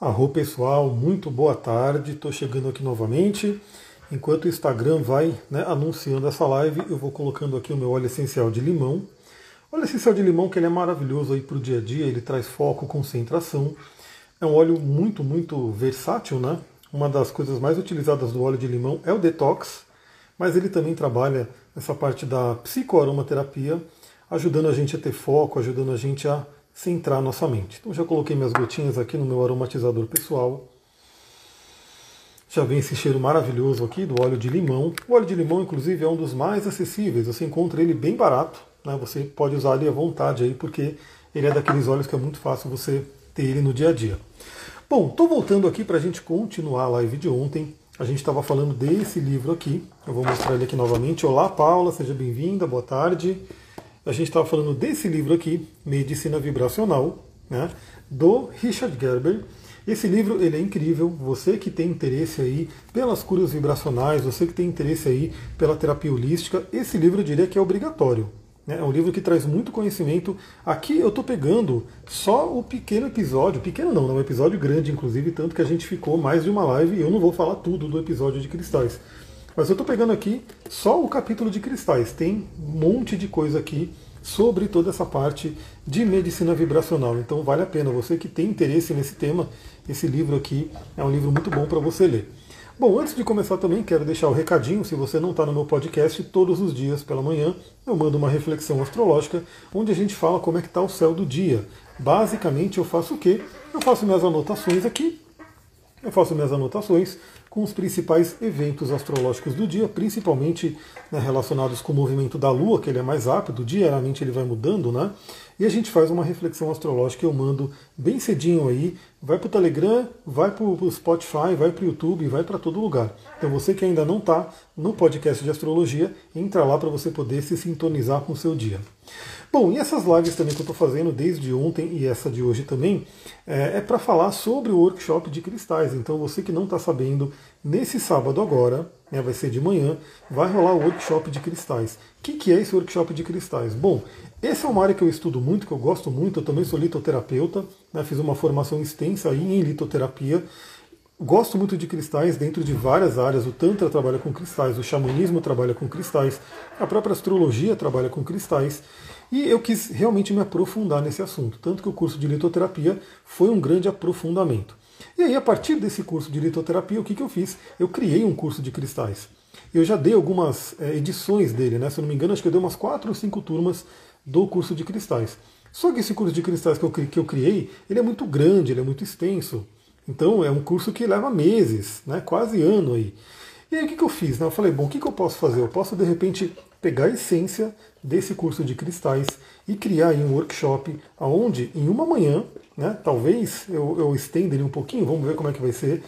Arro pessoal, muito boa tarde. Estou chegando aqui novamente. Enquanto o Instagram vai né, anunciando essa live, eu vou colocando aqui o meu óleo essencial de limão. Óleo essencial de limão que ele é maravilhoso aí para o dia a dia, ele traz foco, concentração. É um óleo muito, muito versátil, né? Uma das coisas mais utilizadas do óleo de limão é o detox, mas ele também trabalha nessa parte da psicoaromaterapia, ajudando a gente a ter foco, ajudando a gente a centrar nossa mente. Então já coloquei minhas gotinhas aqui no meu aromatizador pessoal. Já vem esse cheiro maravilhoso aqui do óleo de limão. O óleo de limão, inclusive, é um dos mais acessíveis. Você encontra ele bem barato. Né? Você pode usar ele à vontade aí, porque ele é daqueles óleos que é muito fácil você ter ele no dia a dia. Bom, estou voltando aqui para a gente continuar a live de ontem. A gente estava falando desse livro aqui. Eu vou mostrar ele aqui novamente. Olá, Paula, seja bem-vinda, boa tarde. A gente estava falando desse livro aqui, Medicina Vibracional, né, do Richard Gerber. Esse livro ele é incrível. Você que tem interesse aí pelas curas vibracionais, você que tem interesse aí pela terapia holística, esse livro eu diria que é obrigatório. Né? É um livro que traz muito conhecimento. Aqui eu estou pegando só o pequeno episódio, pequeno não, é um episódio grande, inclusive, tanto que a gente ficou mais de uma live e eu não vou falar tudo do episódio de cristais. Mas eu estou pegando aqui só o capítulo de cristais. Tem um monte de coisa aqui sobre toda essa parte de medicina vibracional. Então vale a pena, você que tem interesse nesse tema, esse livro aqui é um livro muito bom para você ler. Bom, antes de começar também, quero deixar o recadinho, se você não está no meu podcast, todos os dias pela manhã eu mando uma reflexão astrológica, onde a gente fala como é que está o céu do dia. Basicamente eu faço o quê? Eu faço minhas anotações aqui, eu faço minhas anotações com os principais eventos astrológicos do dia, principalmente né, relacionados com o movimento da Lua, que ele é mais rápido, diariamente ele vai mudando, né? E a gente faz uma reflexão astrológica, eu mando bem cedinho aí, vai para o Telegram, vai para o Spotify, vai para o YouTube, vai para todo lugar. Então você que ainda não está no podcast de astrologia, entra lá para você poder se sintonizar com o seu dia. Bom, e essas lives também que eu estou fazendo desde ontem e essa de hoje também, é, é para falar sobre o workshop de cristais. Então você que não está sabendo, nesse sábado agora, né, vai ser de manhã, vai rolar o workshop de cristais. O que, que é esse workshop de cristais? Bom, essa é uma área que eu estudo muito, que eu gosto muito, eu também sou litoterapeuta, né, fiz uma formação extensa aí em litoterapia. Gosto muito de cristais dentro de várias áreas. O Tantra trabalha com cristais, o xamanismo trabalha com cristais, a própria astrologia trabalha com cristais. E eu quis realmente me aprofundar nesse assunto, tanto que o curso de litoterapia foi um grande aprofundamento. E aí, a partir desse curso de litoterapia, o que, que eu fiz? Eu criei um curso de cristais. Eu já dei algumas é, edições dele, né? Se eu não me engano, acho que eu dei umas quatro ou cinco turmas do curso de cristais. Só que esse curso de cristais que eu, que eu criei, ele é muito grande, ele é muito extenso. Então é um curso que leva meses, né? quase ano aí. E aí o que, que eu fiz? Né? Eu falei, bom, o que, que eu posso fazer? Eu posso de repente pegar a essência desse curso de cristais e criar um workshop onde em uma manhã, né, talvez eu, eu estenda ele um pouquinho, vamos ver como é que vai ser,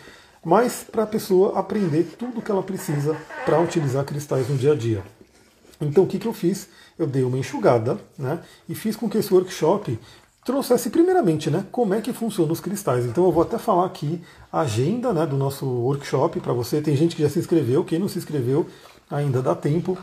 mas para a pessoa aprender tudo o que ela precisa para utilizar cristais no dia a dia. Então o que, que eu fiz? Eu dei uma enxugada né, e fiz com que esse workshop trouxesse primeiramente né, como é que funcionam os cristais. Então eu vou até falar aqui a agenda né, do nosso workshop para você. Tem gente que já se inscreveu, quem não se inscreveu ainda dá tempo.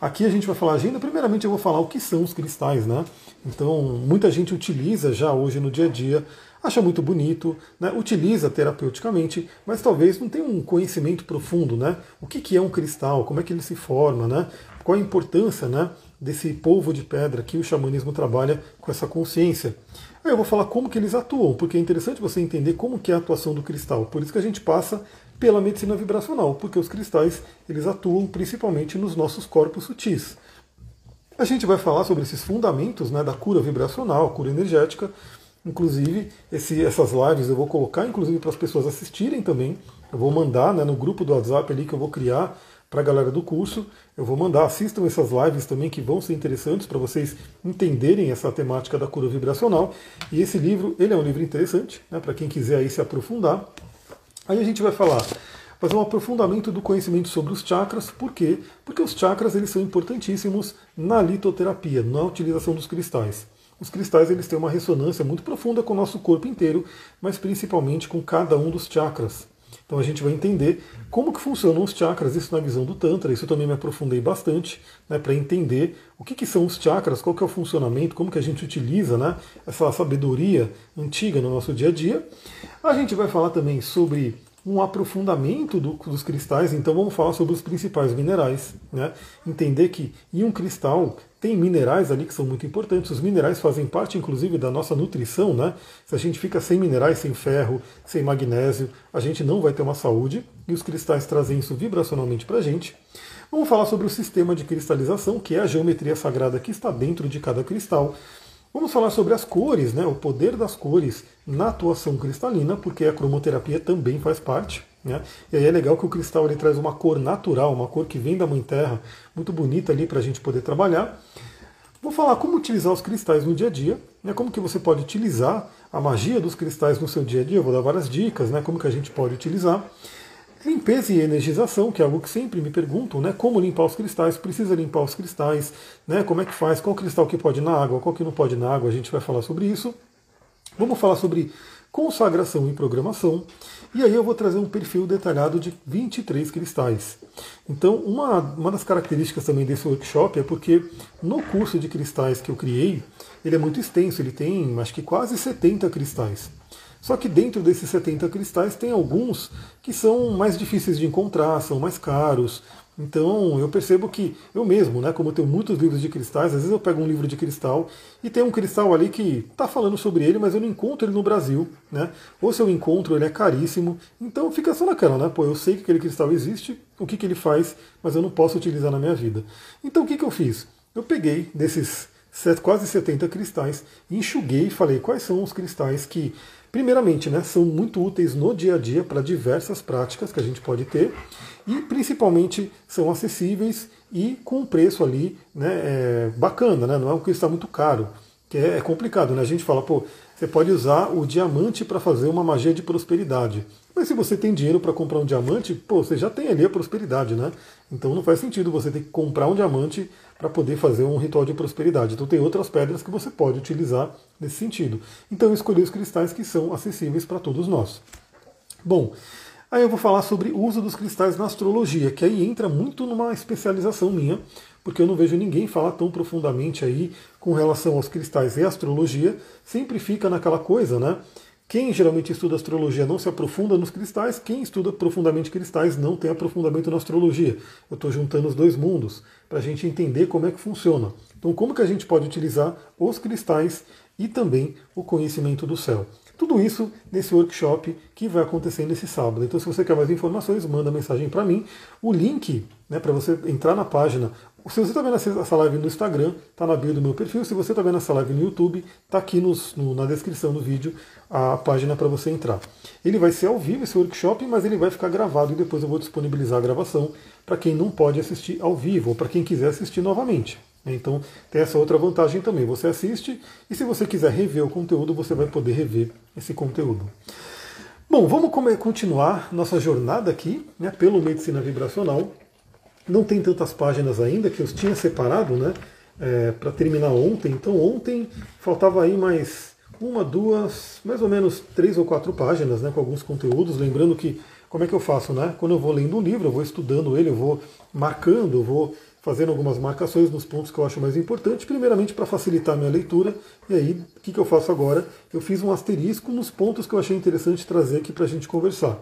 Aqui a gente vai falar agenda. Primeiramente eu vou falar o que são os cristais, né? Então muita gente utiliza já hoje no dia a dia, acha muito bonito, né? utiliza terapeuticamente, mas talvez não tenha um conhecimento profundo, né? O que, que é um cristal, como é que ele se forma, né? Qual a importância, né? Desse polvo de pedra que o xamanismo trabalha com essa consciência. Aí eu vou falar como que eles atuam, porque é interessante você entender como que é a atuação do cristal. Por isso que a gente passa pela medicina vibracional, porque os cristais eles atuam principalmente nos nossos corpos sutis. A gente vai falar sobre esses fundamentos né, da cura vibracional, cura energética. Inclusive, esse, essas lives eu vou colocar inclusive para as pessoas assistirem também. Eu vou mandar né, no grupo do WhatsApp ali que eu vou criar para a galera do curso. Eu vou mandar, assistam essas lives também que vão ser interessantes para vocês entenderem essa temática da cura vibracional. E esse livro, ele é um livro interessante, né, para quem quiser aí se aprofundar. Aí a gente vai falar, fazer um aprofundamento do conhecimento sobre os chakras, por quê? Porque os chakras eles são importantíssimos na litoterapia, na utilização dos cristais. Os cristais eles têm uma ressonância muito profunda com o nosso corpo inteiro, mas principalmente com cada um dos chakras. Então a gente vai entender como que funcionam os chakras, isso na visão do Tantra, isso eu também me aprofundei bastante, né, para entender o que, que são os chakras, qual que é o funcionamento, como que a gente utiliza né, essa sabedoria antiga no nosso dia a dia. A gente vai falar também sobre um aprofundamento do, dos cristais, então vamos falar sobre os principais minerais. Né? Entender que em um cristal tem minerais ali que são muito importantes. Os minerais fazem parte, inclusive, da nossa nutrição. Né? Se a gente fica sem minerais, sem ferro, sem magnésio, a gente não vai ter uma saúde. E os cristais trazem isso vibracionalmente para a gente. Vamos falar sobre o sistema de cristalização, que é a geometria sagrada que está dentro de cada cristal. Vamos falar sobre as cores, né, o poder das cores na atuação cristalina, porque a cromoterapia também faz parte. Né? E aí é legal que o cristal ele traz uma cor natural, uma cor que vem da Mãe Terra, muito bonita ali para a gente poder trabalhar. Vou falar como utilizar os cristais no dia a dia, né, como que você pode utilizar a magia dos cristais no seu dia a dia. Eu vou dar várias dicas, né, como que a gente pode utilizar. Limpeza e energização, que é algo que sempre me perguntam, né? Como limpar os cristais? Precisa limpar os cristais, né? Como é que faz? Qual cristal que pode na água, qual que não pode na água? A gente vai falar sobre isso. Vamos falar sobre consagração e programação. E aí eu vou trazer um perfil detalhado de 23 cristais. Então, uma, uma das características também desse workshop é porque no curso de cristais que eu criei, ele é muito extenso, ele tem acho que quase 70 cristais. Só que dentro desses 70 cristais tem alguns que são mais difíceis de encontrar, são mais caros. Então eu percebo que eu mesmo, né, como eu tenho muitos livros de cristais, às vezes eu pego um livro de cristal e tem um cristal ali que está falando sobre ele, mas eu não encontro ele no Brasil, né? Ou se eu encontro, ele é caríssimo. Então fica só naquela, né? Pô, eu sei que aquele cristal existe, o que, que ele faz, mas eu não posso utilizar na minha vida. Então o que, que eu fiz? Eu peguei desses quase 70 cristais, enxuguei e falei quais são os cristais que Primeiramente, né, são muito úteis no dia a dia para diversas práticas que a gente pode ter e principalmente são acessíveis e com um preço ali né, é, bacana, né, não é um cristal muito caro, que é, é complicado. Né? A gente fala, pô, você pode usar o diamante para fazer uma magia de prosperidade. Mas se você tem dinheiro para comprar um diamante, pô, você já tem ali a prosperidade, né? Então não faz sentido você ter que comprar um diamante para poder fazer um ritual de prosperidade. Então tem outras pedras que você pode utilizar nesse sentido. Então eu escolhi os cristais que são acessíveis para todos nós. Bom, aí eu vou falar sobre o uso dos cristais na astrologia, que aí entra muito numa especialização minha, porque eu não vejo ninguém falar tão profundamente aí com relação aos cristais e astrologia. Sempre fica naquela coisa, né? Quem geralmente estuda astrologia não se aprofunda nos cristais, quem estuda profundamente cristais não tem aprofundamento na astrologia. Eu estou juntando os dois mundos para a gente entender como é que funciona. Então, como que a gente pode utilizar os cristais e também o conhecimento do céu? Tudo isso nesse workshop que vai acontecer nesse sábado. Então, se você quer mais informações, manda mensagem para mim. O link né, para você entrar na página se você está vendo essa live no Instagram, está na bio do meu perfil. Se você está vendo essa live no YouTube, está aqui nos, no, na descrição do vídeo a página para você entrar. Ele vai ser ao vivo esse workshop, mas ele vai ficar gravado e depois eu vou disponibilizar a gravação para quem não pode assistir ao vivo ou para quem quiser assistir novamente. Então tem essa outra vantagem também. Você assiste e se você quiser rever o conteúdo, você vai poder rever esse conteúdo. Bom, vamos continuar nossa jornada aqui né, pelo Medicina Vibracional. Não tem tantas páginas ainda que eu tinha separado, né? É, para terminar ontem. Então ontem faltava aí mais uma, duas, mais ou menos três ou quatro páginas, né? Com alguns conteúdos. Lembrando que como é que eu faço, né? Quando eu vou lendo um livro, eu vou estudando ele, eu vou marcando, eu vou fazendo algumas marcações nos pontos que eu acho mais importantes, primeiramente para facilitar a minha leitura. E aí, o que, que eu faço agora? Eu fiz um asterisco nos pontos que eu achei interessante trazer aqui para a gente conversar.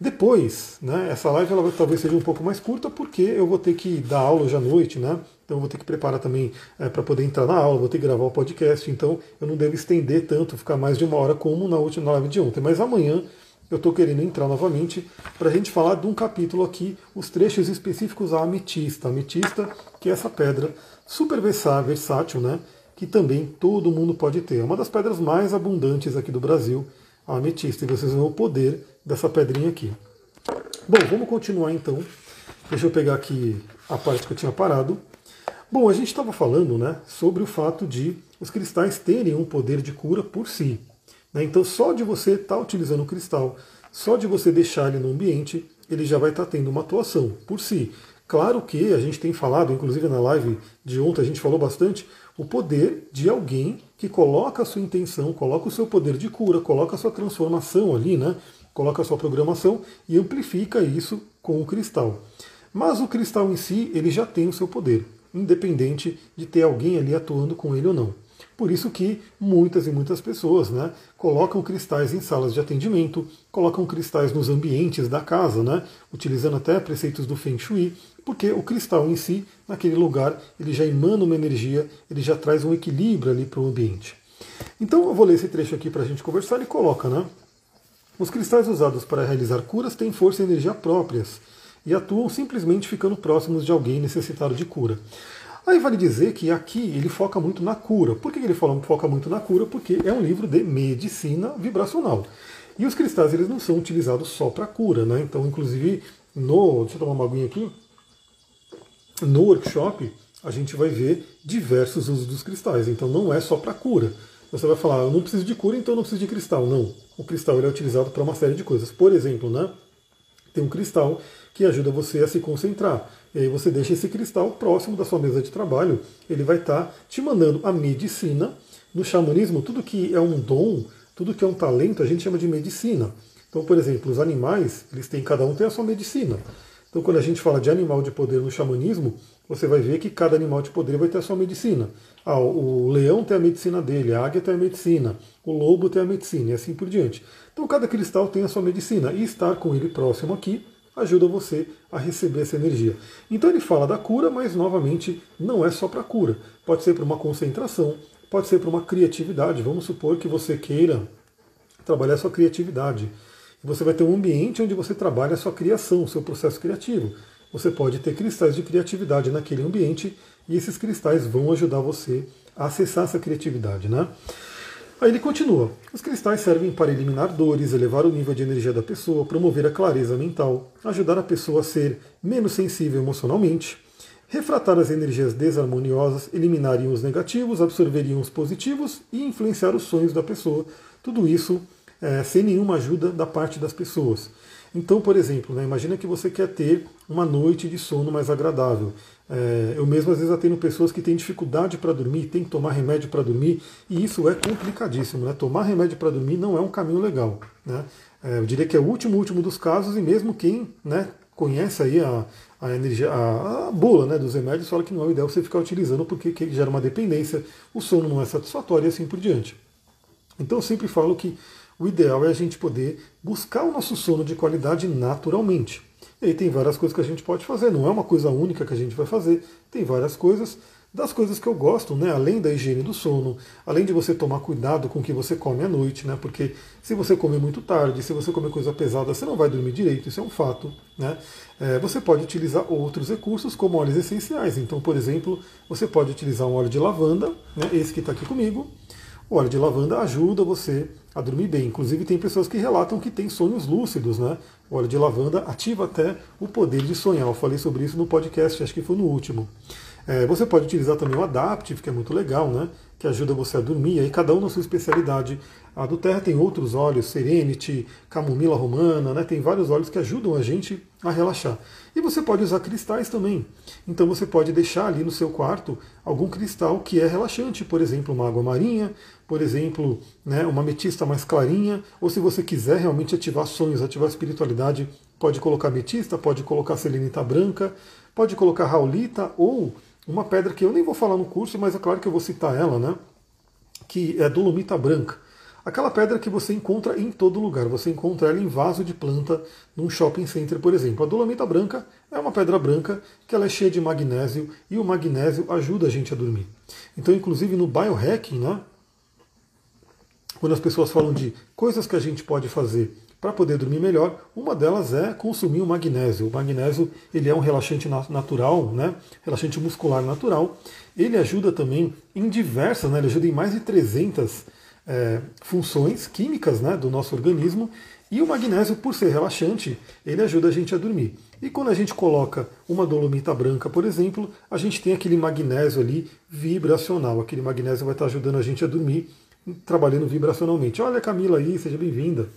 Depois, né, essa live ela talvez seja um pouco mais curta, porque eu vou ter que dar aula hoje à noite, né? Então eu vou ter que preparar também é, para poder entrar na aula, vou ter que gravar o podcast, então eu não devo estender tanto, ficar mais de uma hora como na última live de ontem. Mas amanhã eu estou querendo entrar novamente para a gente falar de um capítulo aqui, os trechos específicos à ametista. A ametista, que é essa pedra super versátil, né? Que também todo mundo pode ter. É uma das pedras mais abundantes aqui do Brasil, a ametista. E vocês vão o poder dessa pedrinha aqui. Bom, vamos continuar então. Deixa eu pegar aqui a parte que eu tinha parado. Bom, a gente estava falando né, sobre o fato de os cristais terem um poder de cura por si. Né? Então, só de você estar tá utilizando o cristal, só de você deixar ele no ambiente, ele já vai estar tá tendo uma atuação por si. Claro que a gente tem falado, inclusive na live de ontem a gente falou bastante, o poder de alguém que coloca a sua intenção, coloca o seu poder de cura, coloca a sua transformação ali, né? coloca a sua programação e amplifica isso com o cristal. Mas o cristal em si, ele já tem o seu poder, independente de ter alguém ali atuando com ele ou não. Por isso que muitas e muitas pessoas né, colocam cristais em salas de atendimento, colocam cristais nos ambientes da casa, né, utilizando até preceitos do Feng Shui, porque o cristal em si, naquele lugar, ele já emana uma energia, ele já traz um equilíbrio ali para o ambiente. Então eu vou ler esse trecho aqui para a gente conversar. Ele coloca, né? Os cristais usados para realizar curas têm força e energia próprias e atuam simplesmente ficando próximos de alguém necessitado de cura. Aí vale dizer que aqui ele foca muito na cura. Por que ele foca muito na cura? Porque é um livro de medicina vibracional. E os cristais eles não são utilizados só para cura, né? Então, inclusive, no. Deixa eu tomar uma aguinha aqui. No workshop, a gente vai ver diversos usos dos cristais. Então, não é só para cura. Você vai falar, eu não preciso de cura, então eu não preciso de cristal. Não. O cristal ele é utilizado para uma série de coisas. Por exemplo, né? Tem um cristal que ajuda você a se concentrar. E aí você deixa esse cristal próximo da sua mesa de trabalho, ele vai estar tá te mandando a medicina. No xamanismo, tudo que é um dom, tudo que é um talento, a gente chama de medicina. Então, por exemplo, os animais, eles têm, cada um tem a sua medicina. Então, quando a gente fala de animal de poder no xamanismo, você vai ver que cada animal de poder vai ter a sua medicina. Ah, o leão tem a medicina dele, a águia tem a medicina, o lobo tem a medicina e assim por diante. Então, cada cristal tem a sua medicina e estar com ele próximo aqui ajuda você a receber essa energia. Então ele fala da cura, mas novamente não é só para cura. Pode ser para uma concentração, pode ser para uma criatividade. Vamos supor que você queira trabalhar sua criatividade. Você vai ter um ambiente onde você trabalha a sua criação, o seu processo criativo. Você pode ter cristais de criatividade naquele ambiente e esses cristais vão ajudar você a acessar essa criatividade, né? Aí ele continua: os cristais servem para eliminar dores, elevar o nível de energia da pessoa, promover a clareza mental, ajudar a pessoa a ser menos sensível emocionalmente, refratar as energias desarmoniosas, eliminariam os negativos, absorveriam os positivos e influenciar os sonhos da pessoa. Tudo isso é, sem nenhuma ajuda da parte das pessoas. Então, por exemplo, né, imagina que você quer ter uma noite de sono mais agradável. É, eu mesmo às vezes atendo pessoas que têm dificuldade para dormir, têm que tomar remédio para dormir, e isso é complicadíssimo. Né? Tomar remédio para dormir não é um caminho legal. Né? É, eu diria que é o último, último dos casos, e mesmo quem né, conhece aí a, a energia, a, a bula né, dos remédios, fala que não é o ideal você ficar utilizando porque que gera uma dependência, o sono não é satisfatório e assim por diante. Então eu sempre falo que o ideal é a gente poder buscar o nosso sono de qualidade naturalmente. E aí tem várias coisas que a gente pode fazer, não é uma coisa única que a gente vai fazer, tem várias coisas. Das coisas que eu gosto, né, além da higiene do sono, além de você tomar cuidado com o que você come à noite, né, porque se você comer muito tarde, se você comer coisa pesada, você não vai dormir direito, isso é um fato. Né? É, você pode utilizar outros recursos, como óleos essenciais. Então, por exemplo, você pode utilizar um óleo de lavanda, né, esse que está aqui comigo. O óleo de lavanda ajuda você a dormir bem. Inclusive tem pessoas que relatam que têm sonhos lúcidos, né? O óleo de lavanda ativa até o poder de sonhar. Eu falei sobre isso no podcast, acho que foi no último. É, você pode utilizar também o Adaptive, que é muito legal, né? Que ajuda você a dormir. Aí cada um na sua especialidade. A do Terra tem outros óleos, Serenity, Camomila Romana, né? Tem vários óleos que ajudam a gente a relaxar. E você pode usar cristais também. Então você pode deixar ali no seu quarto algum cristal que é relaxante, por exemplo, uma água marinha, por exemplo, né, uma ametista mais clarinha, ou se você quiser realmente ativar sonhos, ativar espiritualidade, pode colocar ametista, pode colocar selenita branca, pode colocar raulita ou uma pedra que eu nem vou falar no curso, mas é claro que eu vou citar ela, né? Que é dolomita branca. Aquela pedra que você encontra em todo lugar. Você encontra ela em vaso de planta num shopping center, por exemplo. A dolomita branca é uma pedra branca que ela é cheia de magnésio e o magnésio ajuda a gente a dormir. Então, inclusive no biohacking, né, quando as pessoas falam de coisas que a gente pode fazer para poder dormir melhor, uma delas é consumir o magnésio. O magnésio ele é um relaxante natural, né? relaxante muscular natural. Ele ajuda também em diversas, né? ele ajuda em mais de 300 é, funções químicas né, do nosso organismo. E o magnésio, por ser relaxante, ele ajuda a gente a dormir. E quando a gente coloca uma dolomita branca, por exemplo, a gente tem aquele magnésio ali vibracional. Aquele magnésio vai estar ajudando a gente a dormir trabalhando vibracionalmente. Olha a Camila aí, seja bem-vinda.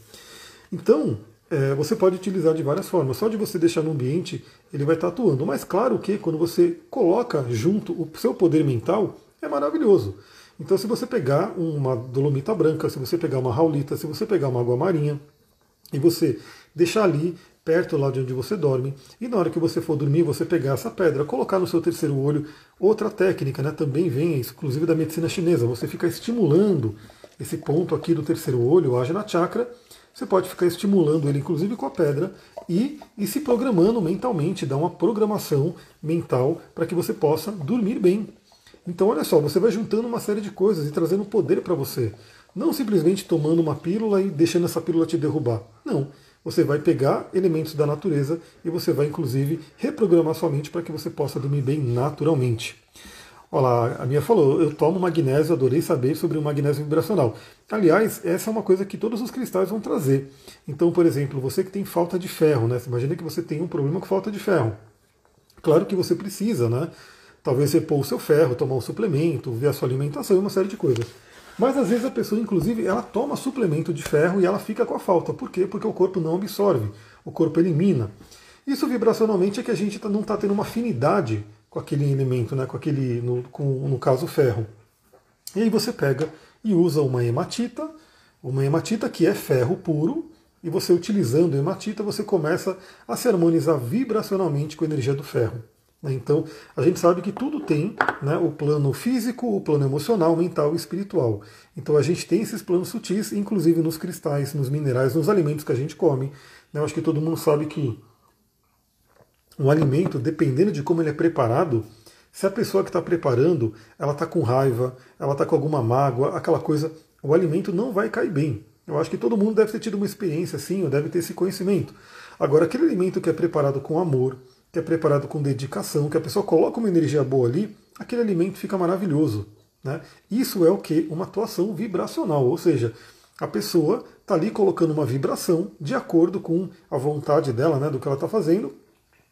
Então, é, você pode utilizar de várias formas. Só de você deixar no ambiente, ele vai estar atuando. Mas claro que quando você coloca junto o seu poder mental, é maravilhoso. Então, se você pegar uma dolomita branca, se você pegar uma raulita, se você pegar uma água marinha, e você deixar ali perto lá de onde você dorme, e na hora que você for dormir, você pegar essa pedra, colocar no seu terceiro olho. Outra técnica, né, também vem, inclusive da medicina chinesa, você fica estimulando esse ponto aqui do terceiro olho, o Ajna Chakra, você pode ficar estimulando ele, inclusive com a pedra, e, e se programando mentalmente, dar uma programação mental para que você possa dormir bem. Então, olha só, você vai juntando uma série de coisas e trazendo poder para você. Não simplesmente tomando uma pílula e deixando essa pílula te derrubar. Não. Você vai pegar elementos da natureza e você vai, inclusive, reprogramar sua mente para que você possa dormir bem naturalmente. Olha a minha falou, eu tomo magnésio, adorei saber sobre o magnésio vibracional. Aliás, essa é uma coisa que todos os cristais vão trazer. Então, por exemplo, você que tem falta de ferro, né? Imagina que você tem um problema com falta de ferro. Claro que você precisa, né? Talvez pôr o seu ferro, tomar um suplemento, ver a sua alimentação e uma série de coisas. Mas às vezes a pessoa, inclusive, ela toma suplemento de ferro e ela fica com a falta. Por quê? Porque o corpo não absorve, o corpo elimina. Isso vibracionalmente é que a gente tá, não está tendo uma afinidade com aquele elemento, né, com aquele, no, com, no caso, ferro. E aí você pega e usa uma hematita, uma hematita que é ferro puro, e você utilizando hematita, você começa a se harmonizar vibracionalmente com a energia do ferro. Né. Então, a gente sabe que tudo tem né, o plano físico, o plano emocional, mental e espiritual. Então, a gente tem esses planos sutis, inclusive nos cristais, nos minerais, nos alimentos que a gente come. Eu acho que todo mundo sabe que um alimento, dependendo de como ele é preparado, se a pessoa que está preparando, ela está com raiva, ela está com alguma mágoa, aquela coisa, o alimento não vai cair bem. Eu acho que todo mundo deve ter tido uma experiência assim, ou deve ter esse conhecimento. Agora, aquele alimento que é preparado com amor, é preparado com dedicação, que a pessoa coloca uma energia boa ali, aquele alimento fica maravilhoso. Né? Isso é o que? Uma atuação vibracional, ou seja, a pessoa está ali colocando uma vibração de acordo com a vontade dela, né, do que ela está fazendo,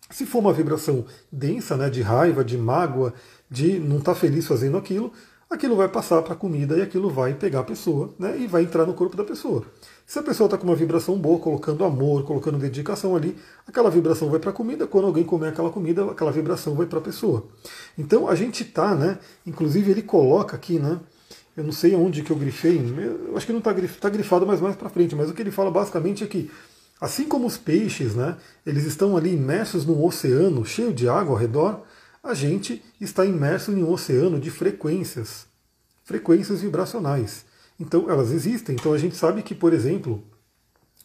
se for uma vibração densa, né, de raiva, de mágoa, de não estar tá feliz fazendo aquilo, aquilo vai passar para a comida e aquilo vai pegar a pessoa né, e vai entrar no corpo da pessoa. Se a pessoa está com uma vibração boa, colocando amor, colocando dedicação ali, aquela vibração vai para a comida. Quando alguém comer aquela comida, aquela vibração vai para a pessoa. Então a gente está, né? Inclusive ele coloca aqui, né? Eu não sei onde que eu grifei, eu acho que não está tá grifado, mais para frente. Mas o que ele fala basicamente é que Assim como os peixes, né, eles estão ali imersos num oceano cheio de água ao redor, a gente está imerso em um oceano de frequências, frequências vibracionais. Então elas existem. Então a gente sabe que, por exemplo,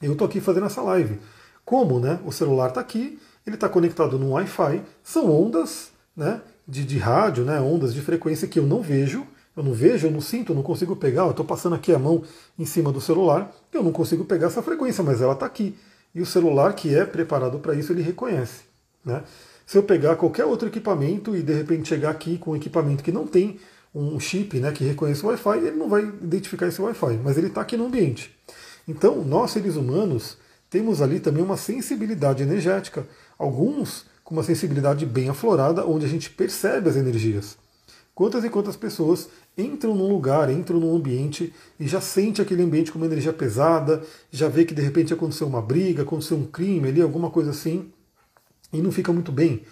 eu estou aqui fazendo essa live. Como né, o celular está aqui, ele está conectado no Wi-Fi, são ondas né, de, de rádio, né, ondas de frequência que eu não vejo, eu não vejo, eu não sinto, eu não consigo pegar. Eu estou passando aqui a mão em cima do celular, eu não consigo pegar essa frequência, mas ela está aqui. E o celular que é preparado para isso, ele reconhece. Né? Se eu pegar qualquer outro equipamento e de repente chegar aqui com um equipamento que não tem um chip né, que reconhece o Wi-Fi, ele não vai identificar esse Wi-Fi, mas ele está aqui no ambiente. Então, nós seres humanos temos ali também uma sensibilidade energética. Alguns com uma sensibilidade bem aflorada, onde a gente percebe as energias. Quantas e quantas pessoas entram num lugar, entram num ambiente e já sente aquele ambiente com uma energia pesada, já vê que de repente aconteceu uma briga, aconteceu um crime ali, alguma coisa assim, e não fica muito bem.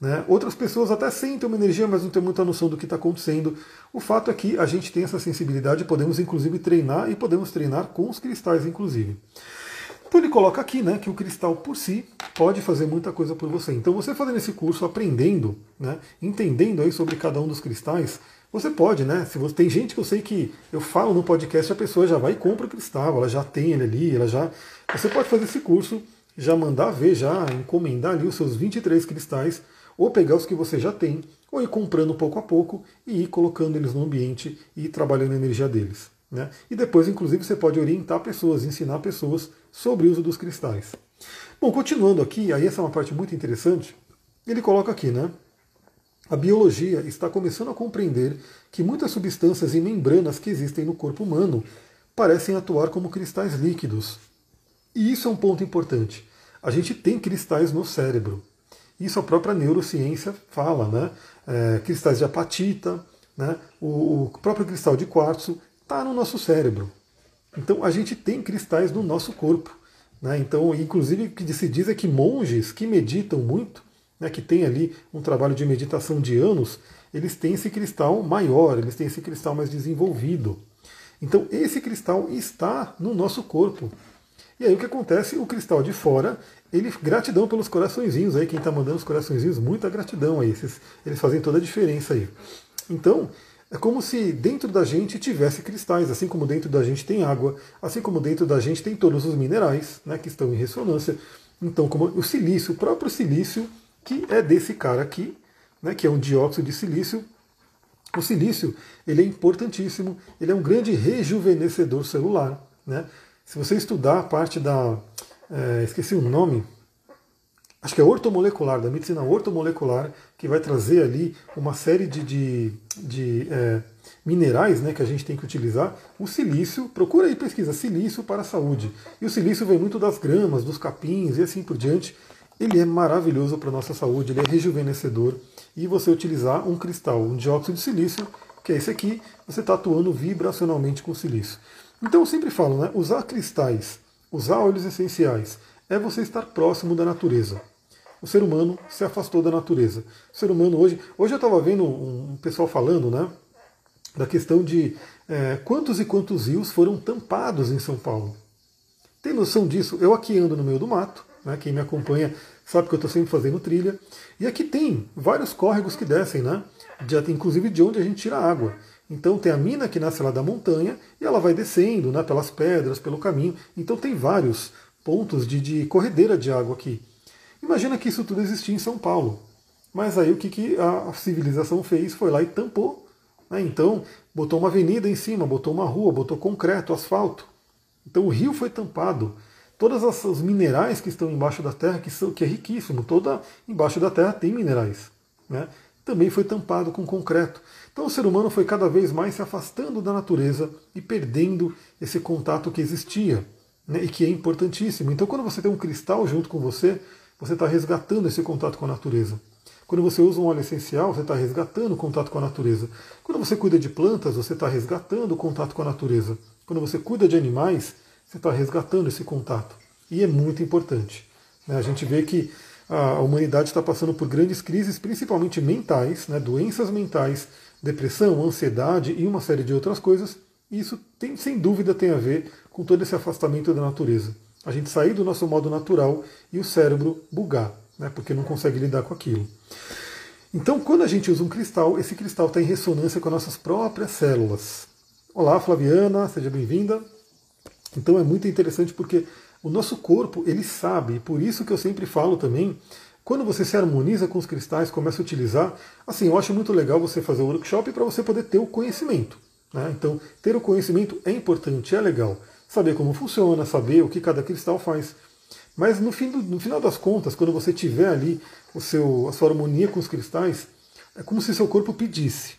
Né? Outras pessoas até sentem uma energia, mas não tem muita noção do que está acontecendo. O fato é que a gente tem essa sensibilidade, podemos inclusive treinar e podemos treinar com os cristais, inclusive. Então ele coloca aqui né, que o cristal por si pode fazer muita coisa por você. Então você fazendo esse curso, aprendendo, né, entendendo aí sobre cada um dos cristais, você pode, né? Se você tem gente que eu sei que eu falo no podcast, a pessoa já vai e compra o cristal, ela já tem ele ali, ela já. Você pode fazer esse curso, já mandar ver, já encomendar ali os seus 23 cristais, ou pegar os que você já tem, ou ir comprando pouco a pouco e ir colocando eles no ambiente e trabalhando a energia deles. Né? E depois, inclusive, você pode orientar pessoas, ensinar pessoas sobre o uso dos cristais. Bom, continuando aqui, aí essa é uma parte muito interessante. Ele coloca aqui, né? A biologia está começando a compreender que muitas substâncias e membranas que existem no corpo humano parecem atuar como cristais líquidos. E isso é um ponto importante. A gente tem cristais no cérebro. Isso a própria neurociência fala, né? É, cristais de apatita, né? O, o próprio cristal de quartzo está no nosso cérebro. Então a gente tem cristais no nosso corpo. Né? Então, inclusive, o que se diz é que monges que meditam muito, né, que tem ali um trabalho de meditação de anos, eles têm esse cristal maior, eles têm esse cristal mais desenvolvido. Então, esse cristal está no nosso corpo. E aí o que acontece? O cristal de fora, ele gratidão pelos coraçõezinhos aí, quem está mandando os coraçõezinhos, muita gratidão aí. Esses, eles fazem toda a diferença aí. Então, é como se dentro da gente tivesse cristais, assim como dentro da gente tem água, assim como dentro da gente tem todos os minerais né, que estão em ressonância. Então, como o silício, o próprio silício, que é desse cara aqui, né, que é um dióxido de silício. O silício ele é importantíssimo, ele é um grande rejuvenescedor celular. Né? Se você estudar a parte da. É, esqueci o nome, acho que é ortomolecular, da medicina ortomolecular, que vai trazer ali uma série de, de, de é, minerais né, que a gente tem que utilizar. O silício, procura aí pesquisa, silício para a saúde. E o silício vem muito das gramas, dos capins e assim por diante. Ele é maravilhoso para a nossa saúde, ele é rejuvenescedor. E você utilizar um cristal, um dióxido de silício, que é esse aqui, você está atuando vibracionalmente com o silício. Então eu sempre falo, né, usar cristais, usar óleos essenciais, é você estar próximo da natureza. O ser humano se afastou da natureza. O ser humano hoje. Hoje eu estava vendo um pessoal falando, né? Da questão de é, quantos e quantos rios foram tampados em São Paulo. Tem noção disso? Eu aqui ando no meio do mato, né, quem me acompanha sabe que eu estou sempre fazendo trilha. E aqui tem vários córregos que descem, né? De, inclusive de onde a gente tira água. Então tem a mina que nasce lá da montanha e ela vai descendo né, pelas pedras, pelo caminho. Então tem vários pontos de, de corredeira de água aqui. Imagina que isso tudo existia em São Paulo. Mas aí o que, que a civilização fez? Foi lá e tampou. Né? Então botou uma avenida em cima, botou uma rua, botou concreto, asfalto. Então o rio foi tampado. Todos os minerais que estão embaixo da terra, que, são, que é riquíssimo, toda embaixo da terra tem minerais. Né? Também foi tampado com concreto. Então o ser humano foi cada vez mais se afastando da natureza e perdendo esse contato que existia né, e que é importantíssimo. Então, quando você tem um cristal junto com você, você está resgatando esse contato com a natureza. Quando você usa um óleo essencial, você está resgatando o contato com a natureza. Quando você cuida de plantas, você está resgatando o contato com a natureza. Quando você cuida de animais, você está resgatando esse contato. E é muito importante. Né? A gente vê que a humanidade está passando por grandes crises, principalmente mentais, né? doenças mentais, depressão, ansiedade e uma série de outras coisas. E isso tem, sem dúvida tem a ver com todo esse afastamento da natureza. A gente sair do nosso modo natural e o cérebro bugar, né, porque não consegue lidar com aquilo. Então, quando a gente usa um cristal, esse cristal está em ressonância com as nossas próprias células. Olá, Flaviana, seja bem-vinda. Então é muito interessante porque o nosso corpo, ele sabe, por isso que eu sempre falo também, quando você se harmoniza com os cristais, começa a utilizar, assim, eu acho muito legal você fazer o workshop para você poder ter o conhecimento. Né? Então, ter o conhecimento é importante, é legal. Saber como funciona, saber o que cada cristal faz. Mas no, fim do, no final das contas, quando você tiver ali o seu, a sua harmonia com os cristais, é como se seu corpo pedisse.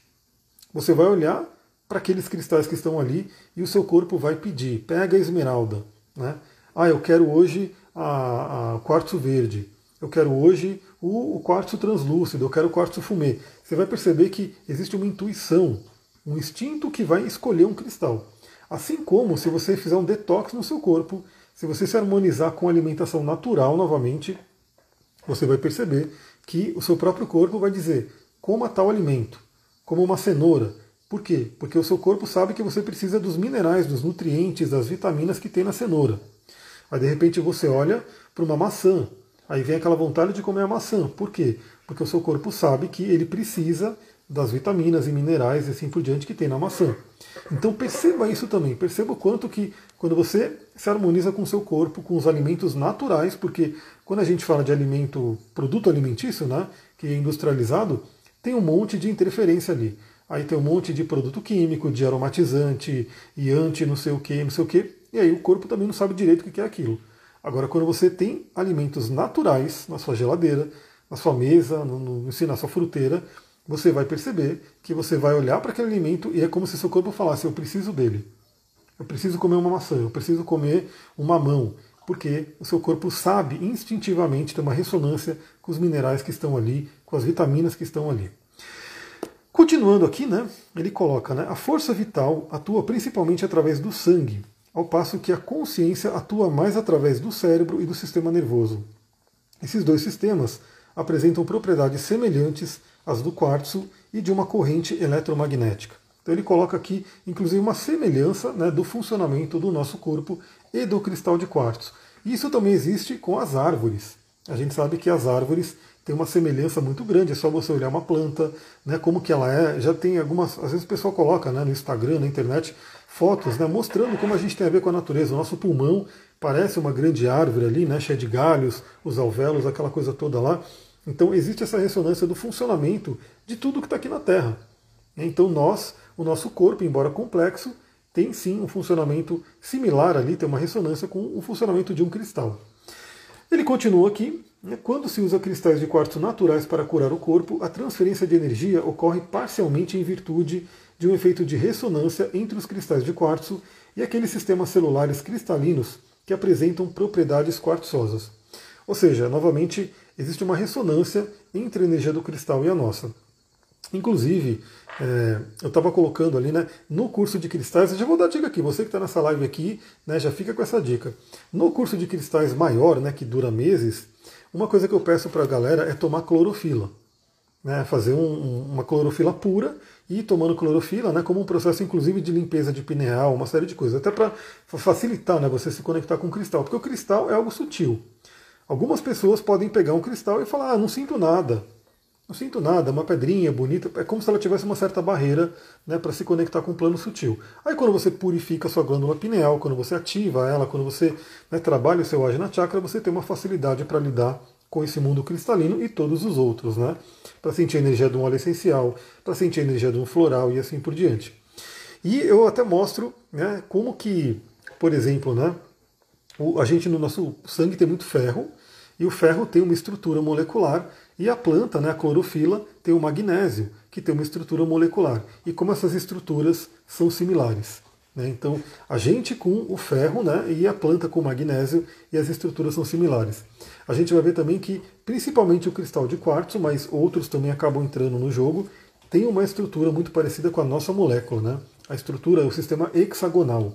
Você vai olhar para aqueles cristais que estão ali e o seu corpo vai pedir. Pega a esmeralda. Né? Ah, eu quero hoje a, a quartzo verde. Eu quero hoje o, o quartzo translúcido. Eu quero o quartzo fumê. Você vai perceber que existe uma intuição um instinto que vai escolher um cristal. Assim como se você fizer um detox no seu corpo, se você se harmonizar com a alimentação natural novamente, você vai perceber que o seu próprio corpo vai dizer coma tal alimento, como uma cenoura. Por quê? Porque o seu corpo sabe que você precisa dos minerais, dos nutrientes, das vitaminas que tem na cenoura. Aí de repente você olha para uma maçã, aí vem aquela vontade de comer a maçã. Por quê? Porque o seu corpo sabe que ele precisa das vitaminas e minerais e assim por diante que tem na maçã. Então perceba isso também, perceba o quanto que quando você se harmoniza com o seu corpo, com os alimentos naturais, porque quando a gente fala de alimento, produto alimentício, né, que é industrializado, tem um monte de interferência ali. Aí tem um monte de produto químico, de aromatizante, e anti não sei o que, não sei o que, e aí o corpo também não sabe direito o que é aquilo. Agora, quando você tem alimentos naturais na sua geladeira, na sua mesa, no, no, na sua fruteira, você vai perceber que você vai olhar para aquele alimento e é como se seu corpo falasse: Eu preciso dele. Eu preciso comer uma maçã, eu preciso comer um mamão. Porque o seu corpo sabe instintivamente, tem uma ressonância com os minerais que estão ali, com as vitaminas que estão ali. Continuando aqui, né, ele coloca: né, a força vital atua principalmente através do sangue, ao passo que a consciência atua mais através do cérebro e do sistema nervoso. Esses dois sistemas apresentam propriedades semelhantes as do quartzo e de uma corrente eletromagnética. Então ele coloca aqui, inclusive, uma semelhança né, do funcionamento do nosso corpo e do cristal de quartzo. Isso também existe com as árvores. A gente sabe que as árvores têm uma semelhança muito grande, é só você olhar uma planta, né, como que ela é. Já tem algumas, às vezes o pessoal coloca né, no Instagram, na internet, fotos né, mostrando como a gente tem a ver com a natureza. O nosso pulmão parece uma grande árvore ali, né, cheia de galhos, os alvéolos, aquela coisa toda lá. Então existe essa ressonância do funcionamento de tudo que está aqui na Terra. Então nós, o nosso corpo, embora complexo, tem sim um funcionamento similar ali, tem uma ressonância com o funcionamento de um cristal. Ele continua aqui. Né, quando se usa cristais de quartzo naturais para curar o corpo, a transferência de energia ocorre parcialmente em virtude de um efeito de ressonância entre os cristais de quartzo e aqueles sistemas celulares cristalinos que apresentam propriedades quartzosas. Ou seja, novamente, existe uma ressonância entre a energia do cristal e a nossa. Inclusive, é, eu estava colocando ali, né, no curso de cristais, eu já vou dar dica aqui, você que está nessa live aqui, né, já fica com essa dica. No curso de cristais maior, né, que dura meses, uma coisa que eu peço para a galera é tomar clorofila. Né, fazer um, uma clorofila pura e tomando clorofila, né, como um processo inclusive de limpeza de pineal, uma série de coisas, até para facilitar né, você se conectar com o cristal, porque o cristal é algo sutil. Algumas pessoas podem pegar um cristal e falar, ah, não sinto nada, não sinto nada, uma pedrinha bonita, é como se ela tivesse uma certa barreira né, para se conectar com o plano sutil. Aí quando você purifica a sua glândula pineal, quando você ativa ela, quando você né, trabalha o seu Ajna Chakra, você tem uma facilidade para lidar com esse mundo cristalino e todos os outros, né? Para sentir a energia de um óleo essencial, para sentir a energia de um floral e assim por diante. E eu até mostro né, como que, por exemplo, né, a gente no nosso sangue tem muito ferro, e o ferro tem uma estrutura molecular e a planta, né, a clorofila, tem o magnésio, que tem uma estrutura molecular. E como essas estruturas são similares. Né? Então, a gente com o ferro né, e a planta com o magnésio e as estruturas são similares. A gente vai ver também que, principalmente o cristal de quartzo, mas outros também acabam entrando no jogo, tem uma estrutura muito parecida com a nossa molécula. Né? A estrutura é o sistema hexagonal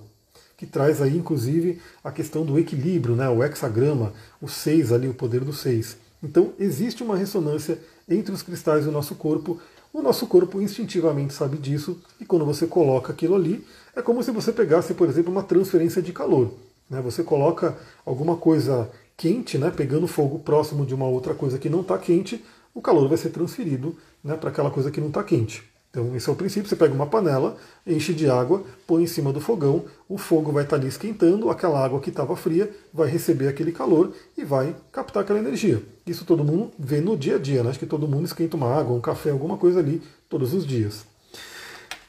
que traz aí inclusive a questão do equilíbrio, né, o hexagrama, o 6 ali, o poder do 6. Então existe uma ressonância entre os cristais do nosso corpo. O nosso corpo instintivamente sabe disso e quando você coloca aquilo ali, é como se você pegasse, por exemplo, uma transferência de calor. Né? Você coloca alguma coisa quente, né, pegando fogo próximo de uma outra coisa que não está quente, o calor vai ser transferido né, para aquela coisa que não está quente. Então, esse é o princípio: você pega uma panela, enche de água, põe em cima do fogão, o fogo vai estar ali esquentando, aquela água que estava fria vai receber aquele calor e vai captar aquela energia. Isso todo mundo vê no dia a dia, né? acho que todo mundo esquenta uma água, um café, alguma coisa ali todos os dias.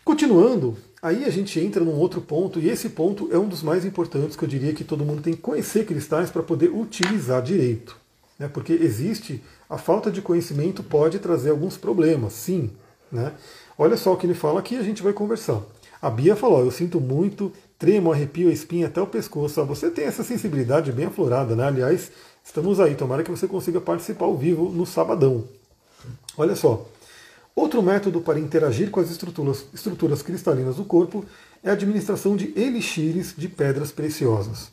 Continuando, aí a gente entra num outro ponto, e esse ponto é um dos mais importantes que eu diria que todo mundo tem que conhecer cristais para poder utilizar direito. Né? Porque existe, a falta de conhecimento pode trazer alguns problemas, sim. Né? Olha só o que ele fala aqui a gente vai conversar. A Bia falou: Eu sinto muito, tremo, arrepio espinha até o pescoço. Você tem essa sensibilidade bem aflorada, né? Aliás, estamos aí. Tomara que você consiga participar ao vivo no sabadão. Olha só. Outro método para interagir com as estruturas, estruturas cristalinas do corpo é a administração de elixires de pedras preciosas.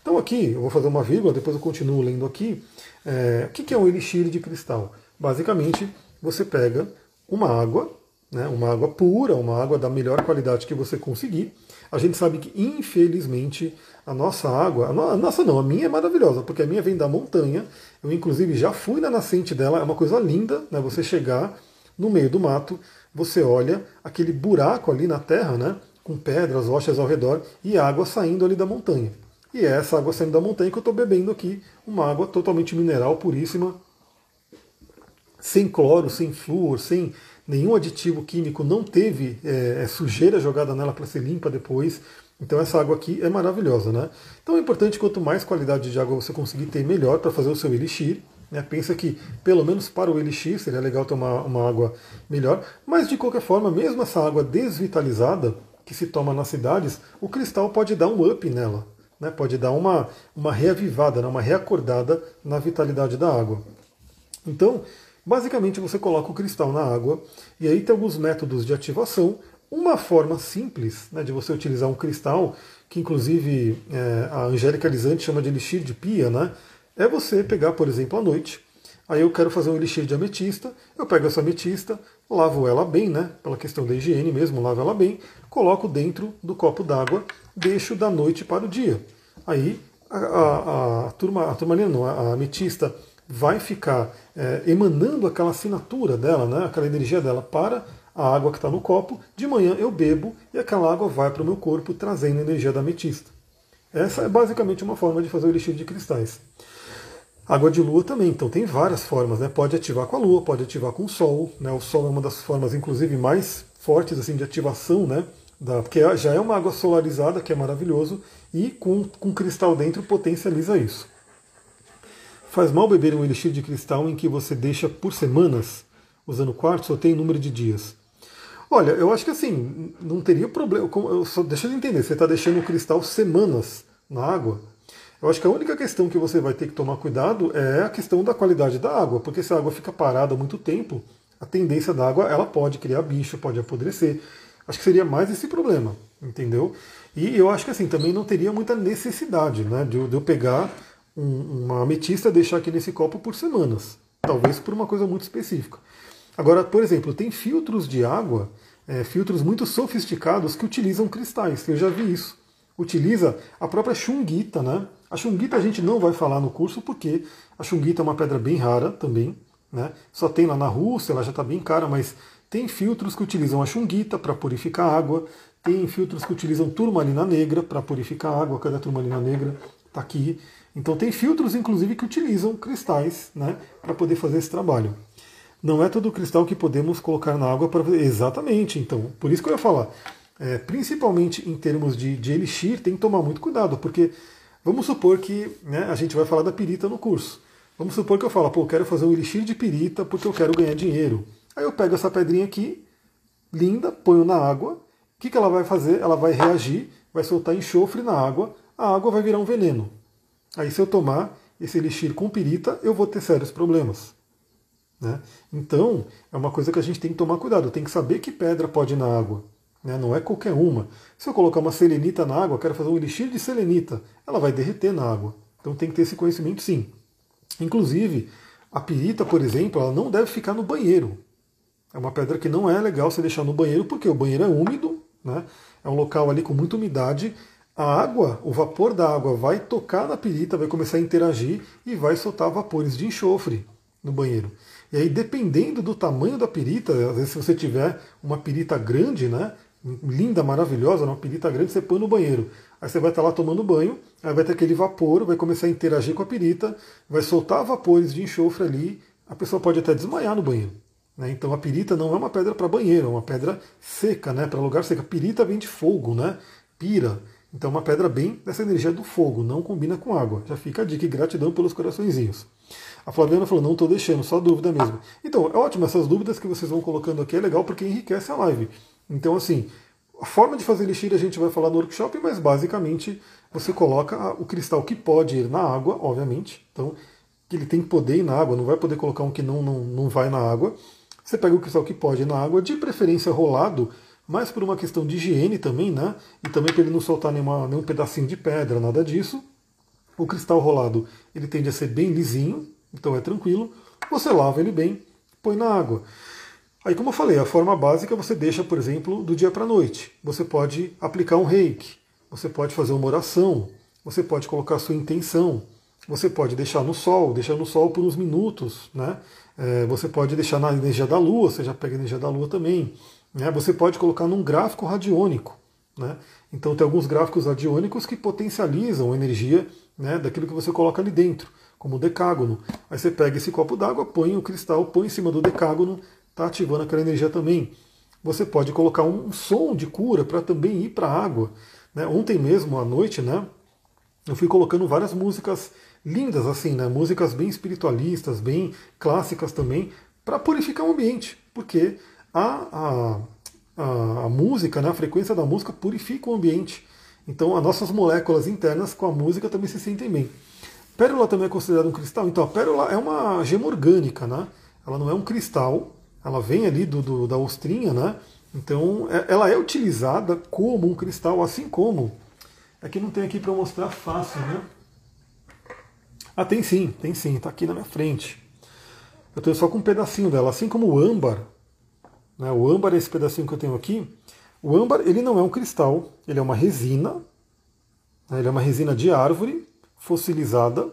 Então aqui, eu vou fazer uma vírgula, depois eu continuo lendo aqui. É, o que é um elixir de cristal? Basicamente, você pega uma água, né, uma água pura, uma água da melhor qualidade que você conseguir. A gente sabe que, infelizmente, a nossa água, a nossa não, a minha é maravilhosa, porque a minha vem da montanha. Eu, inclusive, já fui na nascente dela, é uma coisa linda, né, você chegar no meio do mato, você olha aquele buraco ali na terra, né, com pedras, rochas ao redor e água saindo ali da montanha. E é essa água saindo da montanha que eu estou bebendo aqui, uma água totalmente mineral, puríssima, sem cloro, sem flúor, sem nenhum aditivo químico, não teve é, é sujeira jogada nela para ser limpa depois. Então essa água aqui é maravilhosa, né? Então é importante quanto mais qualidade de água você conseguir ter, melhor para fazer o seu elixir. Né? Pensa que pelo menos para o elixir seria legal ter uma, uma água melhor. Mas de qualquer forma, mesmo essa água desvitalizada que se toma nas cidades, o cristal pode dar um up nela. Né? Pode dar uma, uma reavivada, né? uma reacordada na vitalidade da água. Então, Basicamente, você coloca o cristal na água e aí tem alguns métodos de ativação. Uma forma simples né, de você utilizar um cristal, que inclusive é, a Angélica Lisante chama de elixir de pia, né, é você pegar, por exemplo, à noite. Aí eu quero fazer um elixir de ametista, eu pego essa ametista, lavo ela bem, né? Pela questão da higiene mesmo, lavo ela bem, coloco dentro do copo d'água, deixo da noite para o dia. Aí a, a, a turma, a turmalina não, a ametista vai ficar é, emanando aquela assinatura dela, né? Aquela energia dela para a água que está no copo. De manhã eu bebo e aquela água vai para o meu corpo trazendo a energia da ametista. Essa é basicamente uma forma de fazer o elixir de cristais. Água de lua também, então tem várias formas, né? Pode ativar com a lua, pode ativar com o sol, né? O sol é uma das formas, inclusive, mais fortes assim de ativação, né? Da, porque já é uma água solarizada, que é maravilhoso, e com, com cristal dentro potencializa isso. Faz mal beber um elixir de cristal em que você deixa por semanas, usando quartzo, ou tem número de dias? Olha, eu acho que assim, não teria problema. Só, deixa eu entender, você está deixando o cristal semanas na água, eu acho que a única questão que você vai ter que tomar cuidado é a questão da qualidade da água, porque se a água fica parada muito tempo, a tendência da água ela pode criar bicho, pode apodrecer. Acho que seria mais esse problema, entendeu? E eu acho que assim também não teria muita necessidade, né, de, eu pegar um, uma ametista deixar aqui nesse copo por semanas, talvez por uma coisa muito específica. Agora, por exemplo, tem filtros de água, é, filtros muito sofisticados que utilizam cristais. Eu já vi isso. Utiliza a própria chunguita, né? A chunguita a gente não vai falar no curso porque a chunguita é uma pedra bem rara também. Né? Só tem lá na Rússia, ela já está bem cara, mas tem filtros que utilizam a chunguita para purificar água, tem filtros que utilizam turmalina negra para purificar água, cadê a turmalina negra? Está aqui. Então tem filtros, inclusive, que utilizam cristais né, para poder fazer esse trabalho. Não é todo cristal que podemos colocar na água para Exatamente, então. Por isso que eu ia falar. É, principalmente em termos de, de elixir, tem que tomar muito cuidado, porque Vamos supor que né, a gente vai falar da pirita no curso. Vamos supor que eu falo, pô, eu quero fazer um elixir de pirita porque eu quero ganhar dinheiro. Aí eu pego essa pedrinha aqui, linda, ponho na água. O que, que ela vai fazer? Ela vai reagir, vai soltar enxofre na água, a água vai virar um veneno. Aí se eu tomar esse elixir com pirita, eu vou ter sérios problemas. Né? Então, é uma coisa que a gente tem que tomar cuidado, tem que saber que pedra pode ir na água. Né? Não é qualquer uma. Se eu colocar uma selenita na água, quero fazer um elixir de selenita, ela vai derreter na água. Então tem que ter esse conhecimento sim. Inclusive, a pirita, por exemplo, ela não deve ficar no banheiro. É uma pedra que não é legal você deixar no banheiro, porque o banheiro é úmido, né? é um local ali com muita umidade. A água, o vapor da água vai tocar na pirita, vai começar a interagir e vai soltar vapores de enxofre no banheiro. E aí, dependendo do tamanho da pirita, às vezes se você tiver uma pirita grande, né, linda, maravilhosa, uma pirita grande, você põe no banheiro. Aí você vai estar lá tomando banho, aí vai ter aquele vapor, vai começar a interagir com a pirita, vai soltar vapores de enxofre ali, a pessoa pode até desmaiar no banheiro. Né? Então a pirita não é uma pedra para banheiro, é uma pedra seca, né? para lugar seco. A pirita vem de fogo, né? pira. Então uma pedra bem dessa energia do fogo, não combina com água. Já fica a dica e gratidão pelos coraçõezinhos. A Flaviana falou, não estou deixando, só dúvida mesmo. Então, é ótimo, essas dúvidas que vocês vão colocando aqui é legal porque enriquece a live. Então, assim, a forma de fazer elixir a gente vai falar no workshop, mas basicamente você coloca o cristal que pode ir na água, obviamente. Então, que ele tem que poder ir na água, não vai poder colocar um que não, não, não vai na água. Você pega o cristal que pode ir na água, de preferência rolado, mas por uma questão de higiene também, né? E também para ele não soltar nenhuma, nenhum pedacinho de pedra, nada disso. O cristal rolado ele tende a ser bem lisinho, então é tranquilo. Você lava ele bem, põe na água. Aí, como eu falei, a forma básica você deixa, por exemplo, do dia para a noite. Você pode aplicar um reiki, você pode fazer uma oração, você pode colocar sua intenção, você pode deixar no sol, deixar no sol por uns minutos, né? É, você pode deixar na energia da lua, você já pega a energia da lua também. Né? Você pode colocar num gráfico radiônico. Né? Então tem alguns gráficos radiônicos que potencializam a energia né, daquilo que você coloca ali dentro, como o decágono. Aí você pega esse copo d'água, põe o cristal, põe em cima do decágono, está ativando aquela energia também. Você pode colocar um som de cura para também ir para a água. Né? Ontem mesmo, à noite, né, eu fui colocando várias músicas lindas, assim, né, músicas bem espiritualistas, bem clássicas também, para purificar o ambiente. Porque a, a, a, a música, né, a frequência da música purifica o ambiente. Então as nossas moléculas internas com a música também se sentem bem. Pérola também é considerada um cristal. Então a pérola é uma gema orgânica, né? Ela não é um cristal, ela vem ali do, do da ostrinha, né? Então é, ela é utilizada como um cristal, assim como. É que não tem aqui para mostrar fácil, né? Ah, tem sim, tem sim, está aqui na minha frente. Eu estou só com um pedacinho dela, assim como o âmbar. Né? O âmbar, esse pedacinho que eu tenho aqui, o âmbar ele não é um cristal, ele é uma resina, né? ele é uma resina de árvore fossilizada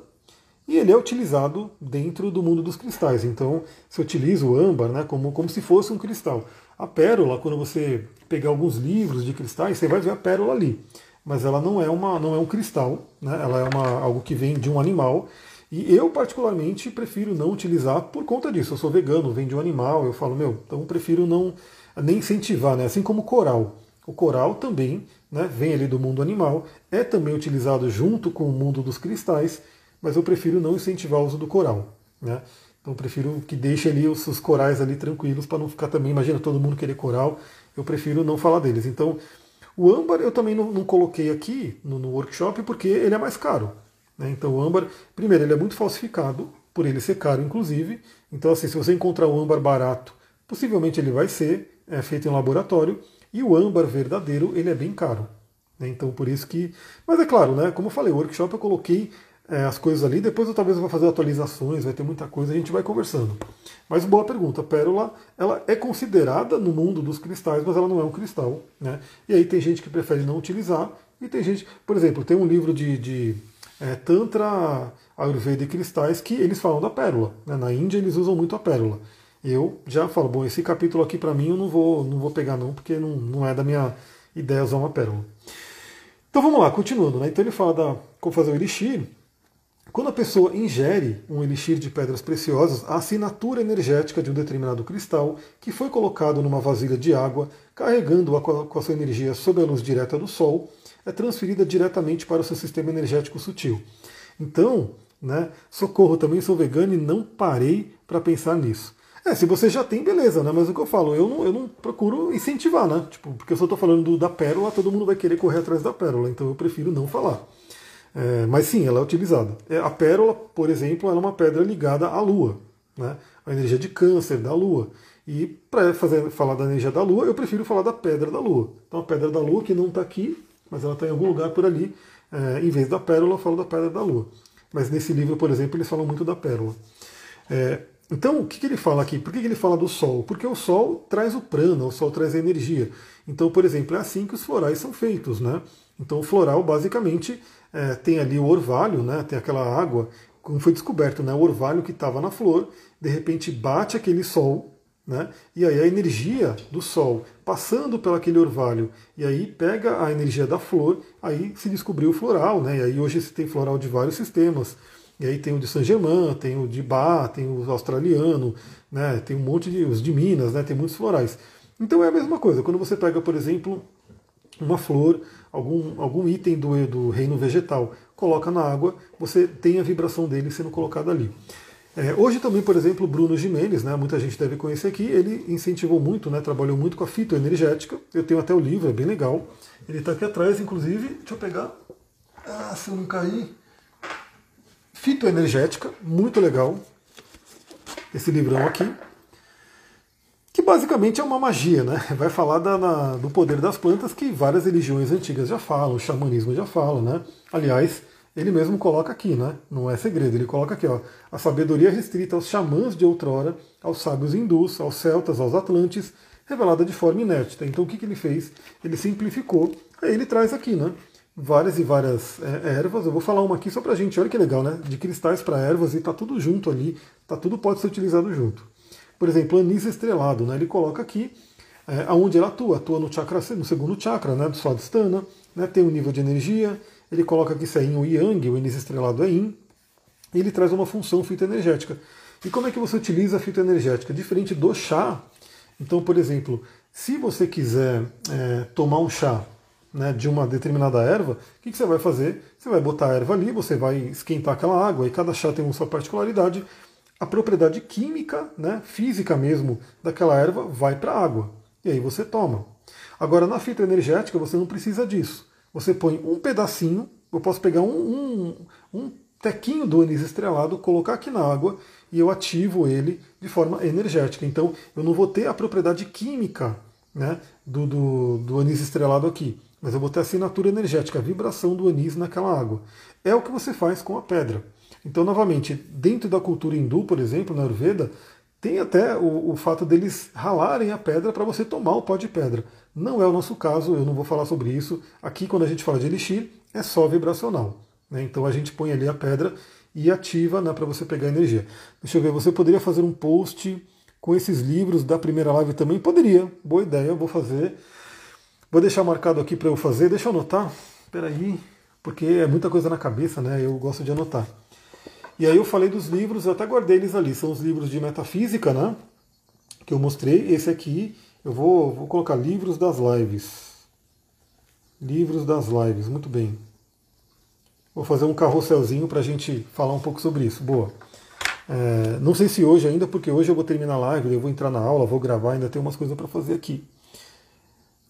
e ele é utilizado dentro do mundo dos cristais. Então, se utiliza o âmbar né, como, como se fosse um cristal. A pérola, quando você pegar alguns livros de cristais, você vai ver a pérola ali. Mas ela não é, uma, não é um cristal, né? ela é uma, algo que vem de um animal. E eu, particularmente, prefiro não utilizar por conta disso. Eu sou vegano, vem de um animal, eu falo, meu, então prefiro não nem incentivar, né? assim como o coral. O coral também né, vem ali do mundo animal, é também utilizado junto com o mundo dos cristais, mas eu prefiro não incentivar o uso do coral. Né? Então eu prefiro que deixe ali os, os corais ali tranquilos para não ficar também, imagina todo mundo querer coral, eu prefiro não falar deles. Então o âmbar eu também não, não coloquei aqui no, no, workshop porque ele é mais caro. Né? Então o âmbar, primeiro, ele é muito falsificado, por ele ser caro inclusive. Então assim, se você encontrar um âmbar barato, possivelmente ele vai ser é, feito em laboratório. E o âmbar verdadeiro, ele é bem caro. Né? Então por isso que. Mas é claro, né? Como eu falei, o workshop eu coloquei é, as coisas ali. Depois eu talvez vou fazer atualizações, vai ter muita coisa, a gente vai conversando. Mas boa pergunta, pérola ela é considerada no mundo dos cristais, mas ela não é um cristal. Né? E aí tem gente que prefere não utilizar, e tem gente, por exemplo, tem um livro de, de é, Tantra Ayurveda e cristais que eles falam da pérola. Né? Na Índia eles usam muito a pérola. Eu já falo, bom, esse capítulo aqui para mim eu não vou, não vou pegar não, porque não, não é da minha ideia usar uma pérola. Então vamos lá, continuando. Né? Então ele fala da, como fazer o elixir, quando a pessoa ingere um elixir de pedras preciosas, a assinatura energética de um determinado cristal, que foi colocado numa vasilha de água, carregando-a com a sua energia sob a luz direta do Sol, é transferida diretamente para o seu sistema energético sutil. Então, né, socorro, também sou vegano e não parei para pensar nisso. É, se você já tem, beleza, né? Mas o que eu falo, eu não, eu não procuro incentivar, né? Tipo, porque eu estou falando do, da pérola, todo mundo vai querer correr atrás da pérola, então eu prefiro não falar. É, mas sim, ela é utilizada. É, a pérola, por exemplo, é uma pedra ligada à Lua, né? a energia de câncer da Lua. E para falar da energia da Lua, eu prefiro falar da pedra da Lua. Então a pedra da Lua, que não está aqui, mas ela está em algum lugar por ali, é, em vez da pérola, eu falo da pedra da Lua. Mas nesse livro, por exemplo, eles falam muito da pérola. É, então, o que, que, ele fala aqui? Por que, que, ele fala do Sol? Porque o Sol traz o prana, o Sol traz a energia. Então, por exemplo, é assim que os florais são feitos. Né? Então, o floral, basicamente, é, tem ali o orvalho, né, tem aquela água, como foi descoberto, né, o orvalho que estava na flor, de repente bate aquele sol, né, e aí a energia do sol passando pelo aquele orvalho, e aí pega a energia da flor, aí se descobriu o floral, né, e aí hoje se tem floral de vários sistemas, e aí tem o de Saint-Germain, tem o de Bach, tem o australiano, né, tem um monte de, os de Minas, né, tem muitos florais. Então é a mesma coisa, quando você pega, por exemplo, uma flor, algum, algum item do, do reino vegetal, coloca na água, você tem a vibração dele sendo colocada ali. É, hoje também, por exemplo, Bruno Jimenez, né, muita gente deve conhecer aqui, ele incentivou muito, né, trabalhou muito com a fitoenergética. Eu tenho até o livro, é bem legal. Ele está aqui atrás, inclusive, deixa eu pegar. Ah, se eu não cair. Fitoenergética, muito legal. Esse livrão aqui que basicamente é uma magia, né? Vai falar da, na, do poder das plantas que várias religiões antigas já falam, o xamanismo já fala, né? Aliás, ele mesmo coloca aqui, né? Não é segredo, ele coloca aqui, ó, a sabedoria restrita aos xamãs de outrora, aos sábios hindus, aos celtas, aos atlantes, revelada de forma inerte. Então o que, que ele fez? Ele simplificou, aí ele traz aqui, né? Várias e várias é, ervas. Eu vou falar uma aqui só pra gente, olha que legal, né? De cristais para ervas e tá tudo junto ali, tá tudo pode ser utilizado junto. Por exemplo, anis estrelado, né? ele coloca aqui é, aonde ele atua, atua no, chakra, no segundo chakra, né, do Swadhisthana, né, tem um nível de energia, ele coloca aqui se é yin ou yang, o estrelado é yin, e ele traz uma função fitoenergética. E como é que você utiliza a fitoenergética? Diferente do chá, então, por exemplo, se você quiser é, tomar um chá né, de uma determinada erva, o que, que, você vai fazer? Você vai botar a erva ali, você vai esquentar aquela água, e cada chá tem uma sua particularidade, a propriedade química, né, física mesmo, daquela erva vai para a água. E aí você toma. Agora, na fita energética, você não precisa disso. Você põe um pedacinho, eu posso pegar um, um, um tequinho do anis estrelado, colocar aqui na água e eu ativo ele de forma energética. Então, eu não vou ter a propriedade química né, do, do, do anis estrelado aqui, mas eu vou ter a assinatura energética, a vibração do anis naquela água. É o que você faz com a pedra. Então, novamente, dentro da cultura hindu, por exemplo, na Ayurveda, Tem até o, o fato deles ralarem a pedra para você tomar o pó de pedra. Não é o nosso caso, eu não vou falar sobre isso. Aqui, quando a gente fala de elixir, é só vibracional. Né? Então a gente põe ali a pedra e ativa né, para você pegar energia. Deixa eu ver, você poderia fazer um post com esses livros da primeira live também? Poderia, boa ideia, vou fazer. Vou deixar marcado aqui para eu fazer, deixa eu anotar. Espera aí, porque é muita coisa na cabeça, né? Eu gosto de anotar. E aí eu falei dos livros, eu até guardei eles ali, são os livros de metafísica, né? Que eu mostrei. Esse aqui, eu vou, vou colocar livros das lives. Livros das lives, muito bem. Vou fazer um carrosselzinho para a gente falar um pouco sobre isso. Boa. É, não sei se hoje ainda, porque hoje eu vou terminar a live, eu vou entrar na aula, vou gravar, ainda tem umas coisas para fazer aqui.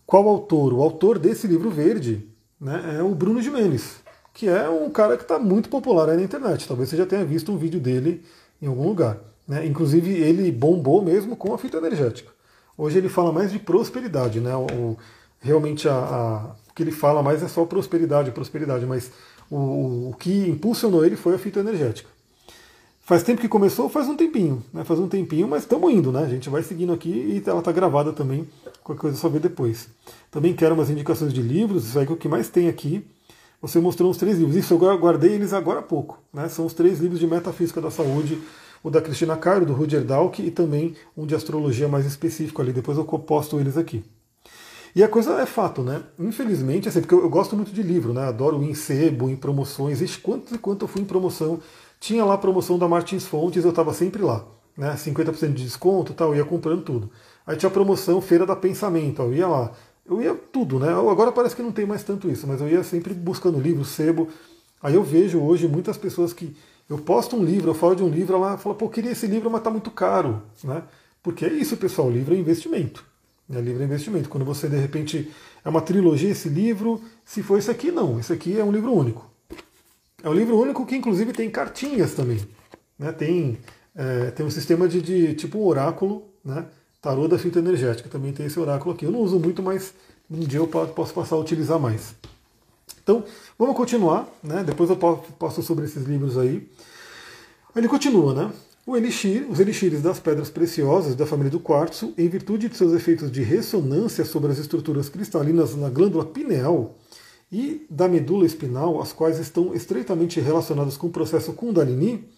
Qual autor? O autor desse livro verde né, é o Bruno Jimenez, que é um cara que está muito popular aí na internet. Talvez você já tenha visto um vídeo dele em algum lugar. Né? Inclusive, ele bombou mesmo com a fita energética. Hoje ele fala mais de prosperidade, né? O, realmente a, a, o que ele fala mais é só prosperidade, prosperidade, mas o, o que impulsionou ele foi a fita energética. Faz tempo que começou? Faz um tempinho, né? Faz um tempinho, mas estamos indo, né? A gente vai seguindo aqui e ela está gravada também, qualquer coisa só ver depois. Também quero umas indicações de livros, isso aí é o que mais tem aqui. Você mostrou uns três livros, isso eu guardei eles agora há pouco, né? São os três livros de metafísica da saúde, o da Cristina Cairo, do Rudyard Dalk e também um de astrologia mais específico ali, depois eu posto eles aqui. E a coisa é fato, né? Infelizmente, assim, porque eu, eu gosto muito de livro, né? Adoro ir em sebo, em promoções. Ixi, quanto e quanto eu fui em promoção. Tinha lá a promoção da Martins Fontes, eu estava sempre lá. Né? 50% de desconto tal, eu ia comprando tudo. Aí tinha a promoção Feira da Pensamento, eu ia lá. Eu ia tudo, né? Agora parece que não tem mais tanto isso, mas eu ia sempre buscando livro, sebo. Aí eu vejo hoje muitas pessoas que. Eu posto um livro, eu falo de um livro, ela fala, pô, queria esse livro, mas tá muito caro. Né? Porque é isso, pessoal, livro é investimento. É livre investimento. Quando você, de repente, é uma trilogia esse livro, se for esse aqui, não. Esse aqui é um livro único. É um livro único que, inclusive, tem cartinhas também. Né? Tem, é, tem um sistema de, de tipo um oráculo, né? Tarô da fita energética. Também tem esse oráculo aqui. Eu não uso muito, mas um dia eu posso passar a utilizar mais. Então, vamos continuar. Né? Depois eu posto sobre esses livros aí. Ele continua, né? O elixir, os elixires das pedras preciosas da família do quartzo, em virtude de seus efeitos de ressonância sobre as estruturas cristalinas na glândula pineal e da medula espinal, as quais estão estreitamente relacionadas com o processo Kundalini,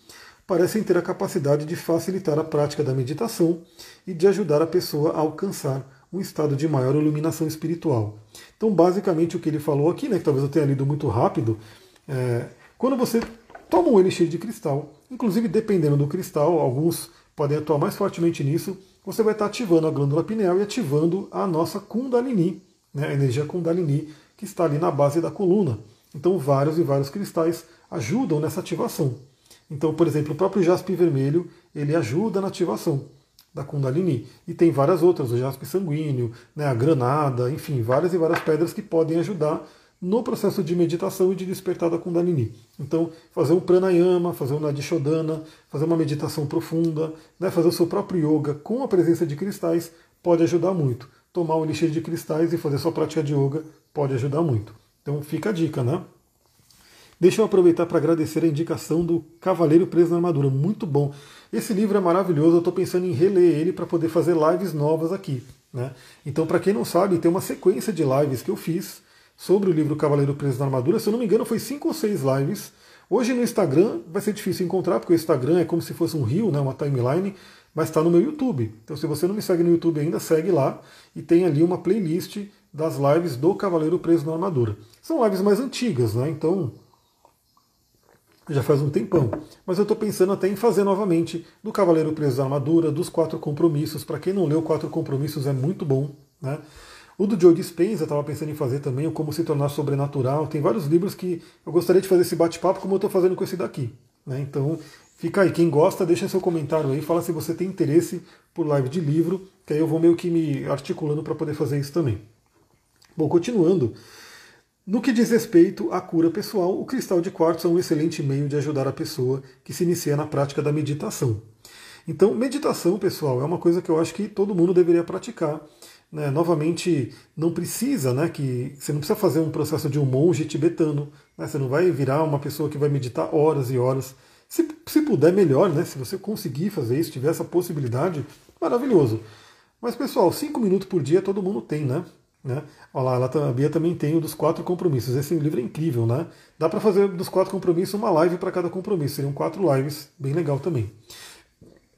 parecem ter a capacidade de facilitar a prática da meditação e de ajudar a pessoa a alcançar um estado de maior iluminação espiritual. Então, basicamente, o que ele falou aqui, né, que talvez eu tenha lido muito rápido, é, quando você toma um elixir de cristal, Inclusive, dependendo do cristal, alguns podem atuar mais fortemente nisso, você vai estar ativando a glândula pineal e ativando a nossa Kundalini, né, a energia Kundalini, que está ali na base da coluna. Então, vários e vários cristais ajudam nessa ativação. Então, por exemplo, o próprio jaspe vermelho, ele ajuda na ativação da Kundalini. E tem várias outras, o jaspe sanguíneo, né, a granada, enfim, várias e várias pedras que podem ajudar no processo de meditação e de despertar da Kundalini. Então, fazer um pranayama, fazer um Nadishodana, fazer uma meditação profunda, né, fazer o seu próprio yoga com a presença de cristais pode ajudar muito. Tomar um elixir de cristais e fazer sua prática de yoga pode ajudar muito. Então, fica a dica, né? Deixa eu aproveitar para agradecer a indicação do Cavaleiro Preso na Armadura. Muito bom. Esse livro é maravilhoso, eu estou pensando em reler ele para poder fazer lives novas aqui. Né? Então, para quem não sabe, tem uma sequência de lives que eu fiz sobre o livro Cavaleiro Preso na Armadura. Se eu não me engano, foi cinco ou seis lives. Hoje no Instagram vai ser difícil encontrar, porque o Instagram é como se fosse um rio, né, uma timeline, mas está no meu YouTube. Então, se você não me segue no YouTube ainda, segue lá e tem ali uma playlist das lives do Cavaleiro Preso na Armadura. São lives mais antigas, né? Então já faz um tempão. Mas eu estou pensando até em fazer novamente do Cavaleiro Preso na Armadura, dos Quatro Compromissos. Para quem não leu Quatro Compromissos, é muito bom. Né? O do Joe Dispenza estava pensando em fazer também, o Como Se Tornar Sobrenatural. Tem vários livros que eu gostaria de fazer esse bate-papo como eu estou fazendo com esse daqui. Né? Então, fica aí. Quem gosta, deixa seu comentário aí. Fala se você tem interesse por live de livro, que aí eu vou meio que me articulando para poder fazer isso também. Bom, continuando. No que diz respeito à cura pessoal, o cristal de quartzo é um excelente meio de ajudar a pessoa que se inicia na prática da meditação. Então, meditação, pessoal, é uma coisa que eu acho que todo mundo deveria praticar. Né, novamente, não precisa, né, que você não precisa fazer um processo de um monge tibetano, né, você não vai virar uma pessoa que vai meditar horas e horas. Se, se puder, melhor, né? Se você conseguir fazer isso, tiver essa possibilidade, maravilhoso. Mas, pessoal, cinco minutos por dia todo mundo tem, né? Né? Olha lá, ela, a Bia também tem o dos quatro compromissos. Esse livro é incrível, né? Dá para fazer dos quatro compromissos uma live para cada compromisso. Seriam quatro lives, bem legal também.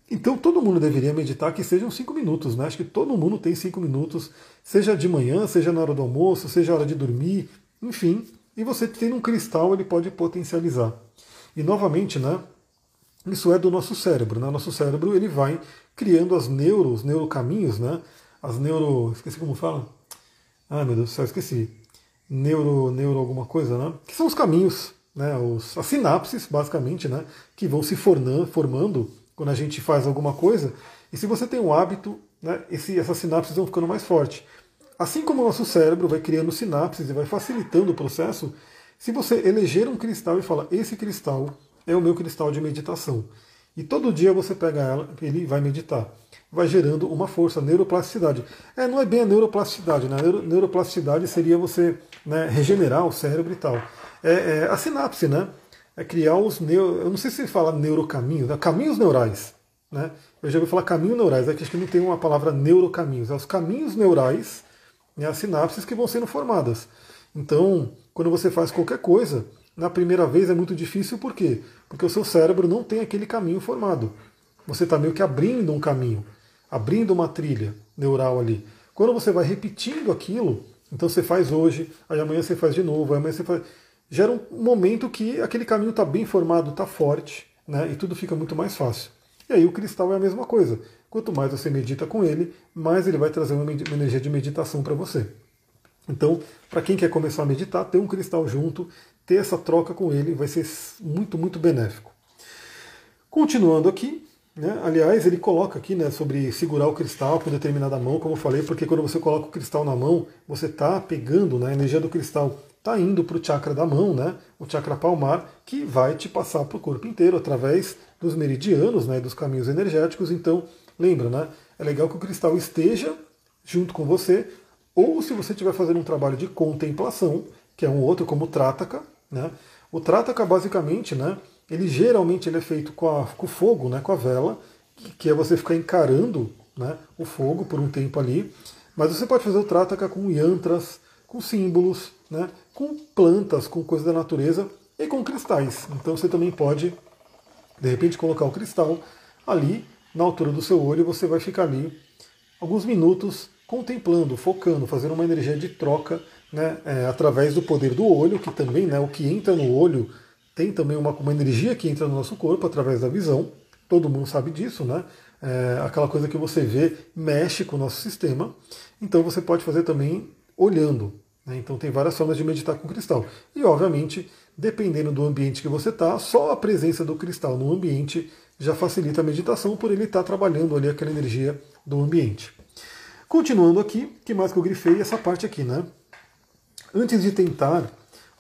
Então todo mundo deveria meditar que sejam cinco minutos, né? Acho que todo mundo tem cinco minutos, seja de manhã, seja na hora do almoço, seja na hora de dormir, enfim. E você tendo um cristal, ele pode potencializar. E novamente, né? Isso é do nosso cérebro, né? Nosso cérebro ele vai criando as neuros, neurocaminhos, né? As neuro. Esqueci como fala. Ah, meu Deus do céu, esqueci. Neuro, neuro alguma coisa, né? Que são os caminhos, né? Os, as sinapses, basicamente, né? Que vão se formando, formando quando a gente faz alguma coisa. E se você tem um hábito, né? Esse, essas sinapses vão ficando mais fortes. Assim como o nosso cérebro vai criando sinapses e vai facilitando o processo, se você eleger um cristal e falar, esse cristal é o meu cristal de meditação, e todo dia você pega ela, ele vai meditar, vai gerando uma força, neuroplasticidade. É, não é bem a neuroplasticidade, né? A neuroplasticidade seria você né, regenerar o cérebro e tal. É, é, a sinapse, né? É criar os neuro, eu não sei se fala neurocaminhos, né? caminhos neurais, né? Eu já ouvi falar caminhos neurais, aqui acho que não tem uma palavra neurocaminhos, é os caminhos neurais, né, as sinapses que vão sendo formadas. Então, quando você faz qualquer coisa, na primeira vez é muito difícil, por quê? Porque o seu cérebro não tem aquele caminho formado. Você está meio que abrindo um caminho, abrindo uma trilha neural ali. Quando você vai repetindo aquilo, então você faz hoje, aí amanhã você faz de novo, aí amanhã você faz. Gera um momento que aquele caminho está bem formado, está forte, né? e tudo fica muito mais fácil. E aí o cristal é a mesma coisa. Quanto mais você medita com ele, mais ele vai trazer uma energia de meditação para você. Então, para quem quer começar a meditar, ter um cristal junto, ter essa troca com ele, vai ser muito, muito benéfico. Continuando aqui, né, aliás, ele coloca aqui né, sobre segurar o cristal com determinada mão, como eu falei, porque quando você coloca o cristal na mão, você está pegando, né, a energia do cristal está indo para o chakra da mão, né, o chakra palmar, que vai te passar para o corpo inteiro através dos meridianos, né, dos caminhos energéticos. Então, lembra, né, é legal que o cristal esteja junto com você ou se você estiver fazendo um trabalho de contemplação, que é um outro como o Trataka, né? O Trataka basicamente, né, ele geralmente ele é feito com, a, com o fogo, né, com a vela, que é você ficar encarando né, o fogo por um tempo ali. Mas você pode fazer o Trataka com yantras, com símbolos, né, com plantas, com coisas da natureza e com cristais. Então você também pode, de repente, colocar o cristal ali na altura do seu olho, você vai ficar ali alguns minutos contemplando, focando, fazendo uma energia de troca né, é, através do poder do olho, que também, né, o que entra no olho tem também uma, uma energia que entra no nosso corpo através da visão. Todo mundo sabe disso, né? É, aquela coisa que você vê mexe com o nosso sistema. Então você pode fazer também olhando. Né? Então tem várias formas de meditar com cristal. E obviamente, dependendo do ambiente que você está, só a presença do cristal no ambiente já facilita a meditação por ele estar tá trabalhando ali aquela energia do ambiente. Continuando aqui, que mais que eu grifei? Essa parte aqui, né? Antes de tentar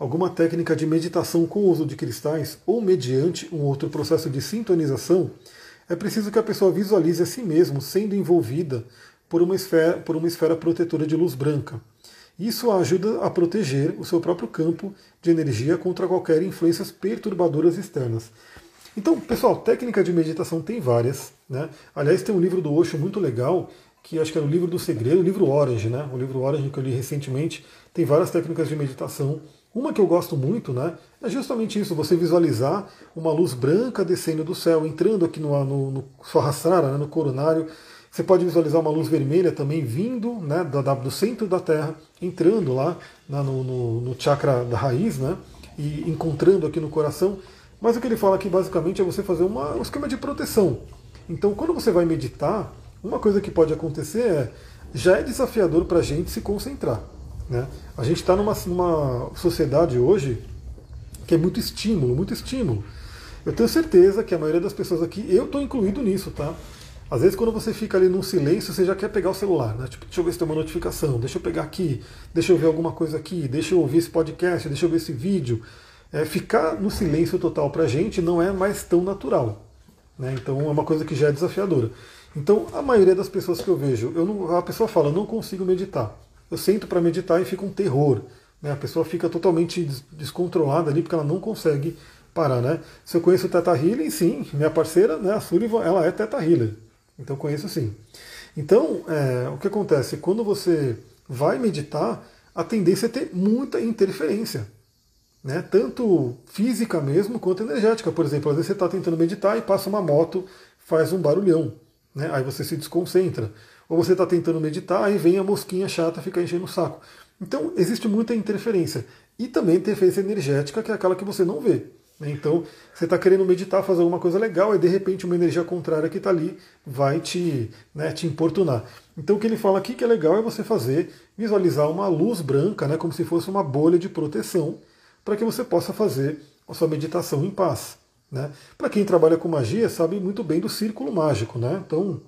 alguma técnica de meditação com o uso de cristais ou mediante um outro processo de sintonização, é preciso que a pessoa visualize a si mesmo sendo envolvida por uma esfera, por uma esfera protetora de luz branca. Isso ajuda a proteger o seu próprio campo de energia contra qualquer influências perturbadoras externas. Então, pessoal, técnica de meditação tem várias. Né? Aliás, tem um livro do Osho muito legal que acho que é o livro do segredo, o livro Orange, né? O livro Orange que eu li recentemente tem várias técnicas de meditação. Uma que eu gosto muito, né? É justamente isso, você visualizar uma luz branca descendo do céu, entrando aqui no, no, no Sahasrara, né, no coronário. Você pode visualizar uma luz vermelha também vindo né, do centro da Terra, entrando lá na, no, no, no chakra da raiz, né? E encontrando aqui no coração. Mas o que ele fala aqui basicamente é você fazer uma, um esquema de proteção. Então, quando você vai meditar, uma coisa que pode acontecer é, já é desafiador para a gente se concentrar. Né? A gente está numa, numa sociedade hoje que é muito estímulo, muito estímulo. Eu tenho certeza que a maioria das pessoas aqui, eu estou incluído nisso, tá? Às vezes quando você fica ali num silêncio, você já quer pegar o celular, né? Tipo, deixa eu ver se tem uma notificação, deixa eu pegar aqui, deixa eu ver alguma coisa aqui, deixa eu ouvir esse podcast, deixa eu ver esse vídeo. É, ficar no silêncio total para a gente não é mais tão natural. Né? Então é uma coisa que já é desafiadora. Então, a maioria das pessoas que eu vejo, eu não, a pessoa fala, não consigo meditar. Eu sento para meditar e fica um terror. Né? A pessoa fica totalmente descontrolada ali porque ela não consegue parar, né? Se eu conheço o Teta Healing, sim, minha parceira, né, a Sullivan, ela é Teta Healer. Então conheço sim. Então, é, o que acontece? Quando você vai meditar, a tendência é ter muita interferência. Né? Tanto física mesmo quanto energética. Por exemplo, às vezes você está tentando meditar e passa uma moto, faz um barulhão. Né? Aí você se desconcentra. Ou você está tentando meditar e vem a mosquinha chata ficar enchendo o saco. Então, existe muita interferência. E também interferência energética, que é aquela que você não vê. Né? Então, você está querendo meditar, fazer alguma coisa legal, e de repente uma energia contrária que está ali vai te, né, te importunar. Então, o que ele fala aqui que é legal é você fazer, visualizar uma luz branca, né, como se fosse uma bolha de proteção, para que você possa fazer a sua meditação em paz. Né? Para quem trabalha com magia, sabe muito bem do círculo mágico. Né? Então,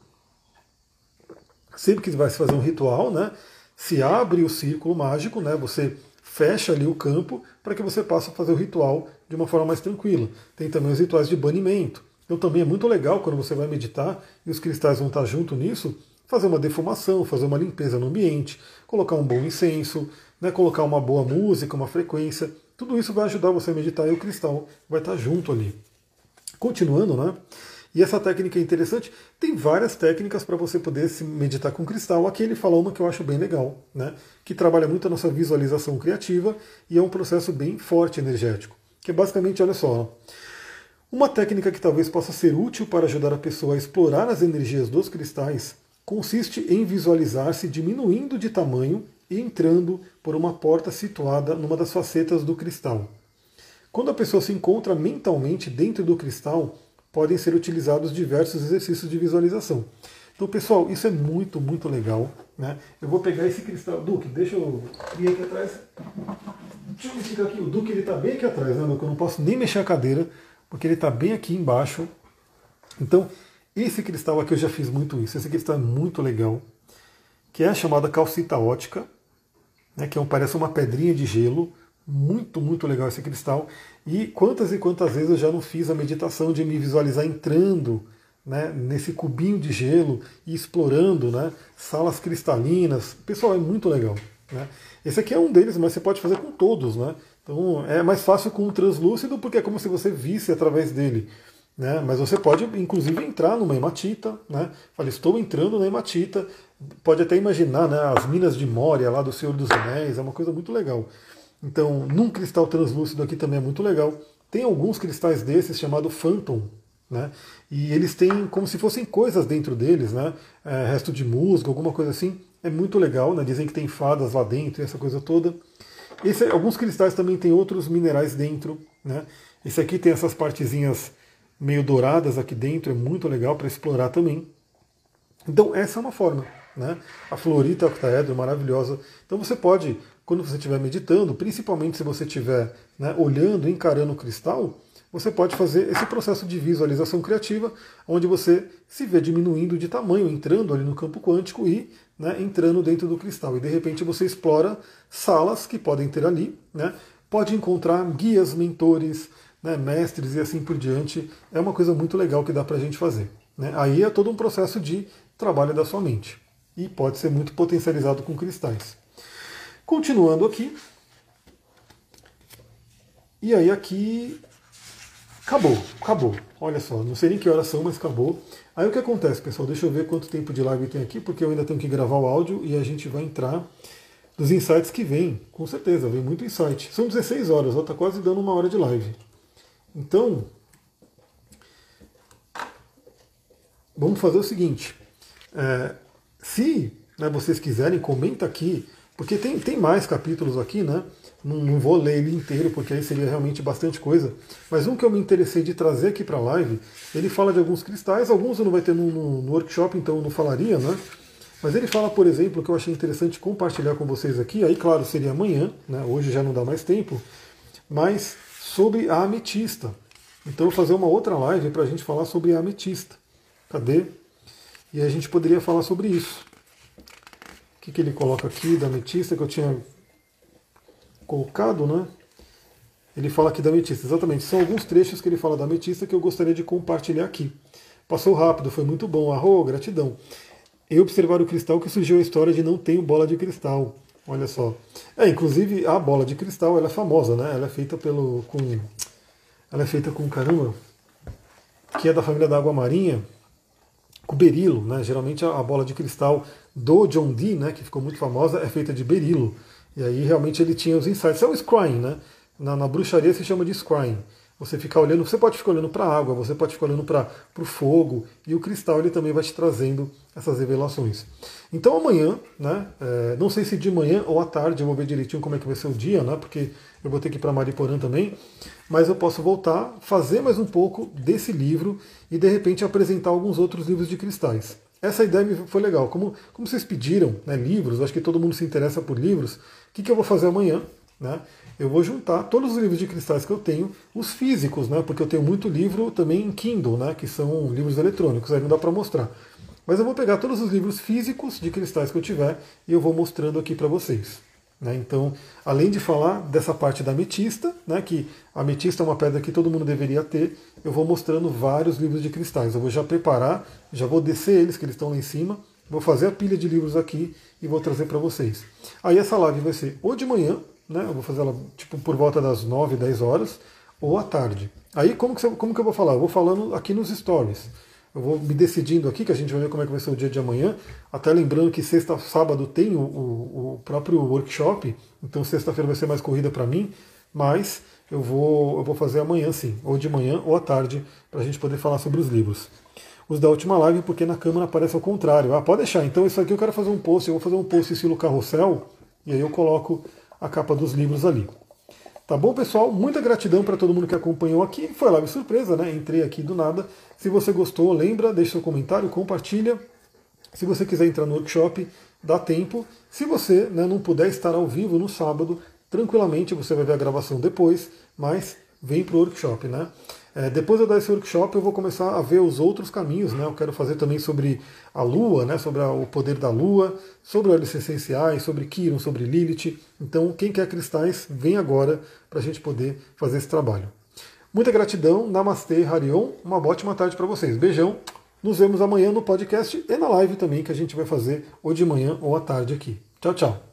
sempre que vai se fazer um ritual, né, se abre o círculo mágico, né, você fecha ali o campo para que você possa fazer o ritual de uma forma mais tranquila. Tem também os rituais de banimento. Então também é muito legal quando você vai meditar e os cristais vão estar junto nisso, fazer uma defumação, fazer uma limpeza no ambiente, colocar um bom incenso, né, colocar uma boa música, uma frequência. Tudo isso vai ajudar você a meditar e o cristal vai estar junto ali. Continuando, né? E essa técnica é interessante. Tem várias técnicas para você poder se meditar com cristal. Aqui ele fala uma que eu acho bem legal, né? que trabalha muito a nossa visualização criativa e é um processo bem forte energético. Que é basicamente, olha só, uma técnica que talvez possa ser útil para ajudar a pessoa a explorar as energias dos cristais consiste em visualizar-se diminuindo de tamanho e entrando por uma porta situada numa das facetas do cristal. Quando a pessoa se encontra mentalmente dentro do cristal, podem ser utilizados diversos exercícios de visualização. Então, pessoal, isso é muito, muito legal. Né? Eu vou pegar esse cristal. Duque, deixa eu vir aqui atrás. Deixa eu ficar aqui. O Duque ele está bem aqui atrás, né, Duque? Eu não posso nem mexer a cadeira, porque ele está bem aqui embaixo. Então, esse cristal aqui eu já fiz muito isso. Esse cristal é muito legal, que é a chamada calcita ótica, né, que é um, parece uma pedrinha de gelo. Muito, muito legal esse cristal. E quantas e quantas vezes eu já não fiz a meditação de me visualizar entrando né, nesse cubinho de gelo e explorando né, salas cristalinas. Pessoal, é muito legal. Né? Esse aqui é um deles, mas você pode fazer com todos. Né? Então é mais fácil com o translúcido porque é como se você visse através dele. Né? Mas você pode, inclusive, entrar numa hematita. Né? Fala, estou entrando na hematita. Pode até imaginar né, as minas de Moria lá do Senhor dos Anéis, é uma coisa muito legal. Então, num cristal translúcido aqui também é muito legal. Tem alguns cristais desses chamado Phantom, né? E eles têm como se fossem coisas dentro deles, né? É, resto de musgo, alguma coisa assim. É muito legal, né? Dizem que tem fadas lá dentro e essa coisa toda. Esse, alguns cristais também têm outros minerais dentro, né? Esse aqui tem essas partezinhas meio douradas aqui dentro, é muito legal para explorar também. Então essa é uma forma, né? A fluorita octaedro maravilhosa. Então você pode quando você estiver meditando, principalmente se você estiver né, olhando, encarando o cristal, você pode fazer esse processo de visualização criativa, onde você se vê diminuindo de tamanho, entrando ali no campo quântico e né, entrando dentro do cristal. E de repente você explora salas que podem ter ali, né, pode encontrar guias, mentores, né, mestres e assim por diante. É uma coisa muito legal que dá para a gente fazer. Né? Aí é todo um processo de trabalho da sua mente. E pode ser muito potencializado com cristais. Continuando aqui. E aí aqui acabou, acabou. Olha só, não sei nem que horas são, mas acabou. Aí o que acontece, pessoal? Deixa eu ver quanto tempo de live tem aqui, porque eu ainda tenho que gravar o áudio e a gente vai entrar dos insights que vem, com certeza, vem muito insight. São 16 horas, está quase dando uma hora de live. Então, vamos fazer o seguinte. É, se né, vocês quiserem, comenta aqui porque tem, tem mais capítulos aqui, né? Não, não, vou ler ele inteiro, porque aí seria realmente bastante coisa. Mas um que eu me interessei de trazer aqui para a live, ele fala de alguns cristais, alguns não vai ter no, no, no, workshop, então eu não falaria, né? Mas ele fala, por exemplo, que eu achei interessante compartilhar com vocês aqui, aí claro, seria amanhã, né? hoje já não dá mais tempo, mas sobre a ametista. Então eu vou fazer uma outra live para a gente falar sobre a ametista. Cadê? E a gente poderia falar sobre isso que, que ele coloca aqui da ametista que eu tinha colocado, né? Ele fala aqui da ametista, exatamente. São alguns trechos que ele fala da ametista que eu gostaria de compartilhar aqui. Passou rápido, foi muito bom. Arro, gratidão. Em observar o cristal que surgiu a história de não tenho bola de cristal. Olha só. É, inclusive a bola de cristal ela é famosa, né? Ela é feita pelo com Ela é feita com caramba, que é da família da água marinha, com berilo, né? Geralmente a bola de cristal do John Dee, né, que ficou muito famosa, é feita de berilo. E aí realmente ele tinha os insights. É o scrying, né? Na, na bruxaria se chama de scrying. Você ficar olhando, você pode ficar olhando para a água, você pode ficar olhando para o fogo, e o cristal ele também vai te trazendo essas revelações. Então amanhã, né, é, não sei se de manhã ou à tarde, eu vou ver direitinho como é que vai ser o dia, né, porque eu vou ter que ir para Mariporã também, mas eu posso voltar, fazer mais um pouco desse livro e de repente apresentar alguns outros livros de cristais. Essa ideia foi legal. Como, como vocês pediram né, livros, acho que todo mundo se interessa por livros, o que, que eu vou fazer amanhã? Né? Eu vou juntar todos os livros de cristais que eu tenho, os físicos, né, porque eu tenho muito livro também em Kindle, né, que são livros eletrônicos, aí não dá para mostrar. Mas eu vou pegar todos os livros físicos de cristais que eu tiver e eu vou mostrando aqui para vocês. Né? Então, além de falar dessa parte da ametista, né, que a ametista é uma pedra que todo mundo deveria ter, eu vou mostrando vários livros de cristais. Eu vou já preparar, já vou descer eles, que eles estão lá em cima, vou fazer a pilha de livros aqui e vou trazer para vocês. Aí essa live vai ser ou de manhã, né, eu vou fazer ela tipo, por volta das 9, 10 horas, ou à tarde. Aí como que, você, como que eu vou falar? Eu vou falando aqui nos stories. Eu vou me decidindo aqui, que a gente vai ver como é que vai ser o dia de amanhã. Até lembrando que sexta, sábado tem o, o, o próprio workshop, então sexta-feira vai ser mais corrida para mim, mas eu vou, eu vou fazer amanhã sim, ou de manhã ou à tarde, para a gente poder falar sobre os livros. Os da última live, porque na câmera aparece ao contrário. Ah, pode deixar. Então isso aqui eu quero fazer um post, eu vou fazer um post estilo carrossel, e aí eu coloco a capa dos livros ali. Tá bom, pessoal? Muita gratidão para todo mundo que acompanhou aqui. Foi live surpresa, né? Entrei aqui do nada. Se você gostou, lembra, deixa seu comentário, compartilha. Se você quiser entrar no workshop, dá tempo. Se você né, não puder estar ao vivo no sábado, tranquilamente você vai ver a gravação depois, mas vem para o workshop, né? É, depois eu dar esse workshop, eu vou começar a ver os outros caminhos, né? Eu quero fazer também sobre a Lua, né? Sobre a, o poder da Lua, sobre óleos essenciais, sobre Kiron, sobre Lilith. Então, quem quer cristais, vem agora para a gente poder fazer esse trabalho. Muita gratidão, Namastê, Harion. Uma ótima tarde para vocês. Beijão. Nos vemos amanhã no podcast e na live também que a gente vai fazer ou de manhã ou à tarde aqui. Tchau, tchau.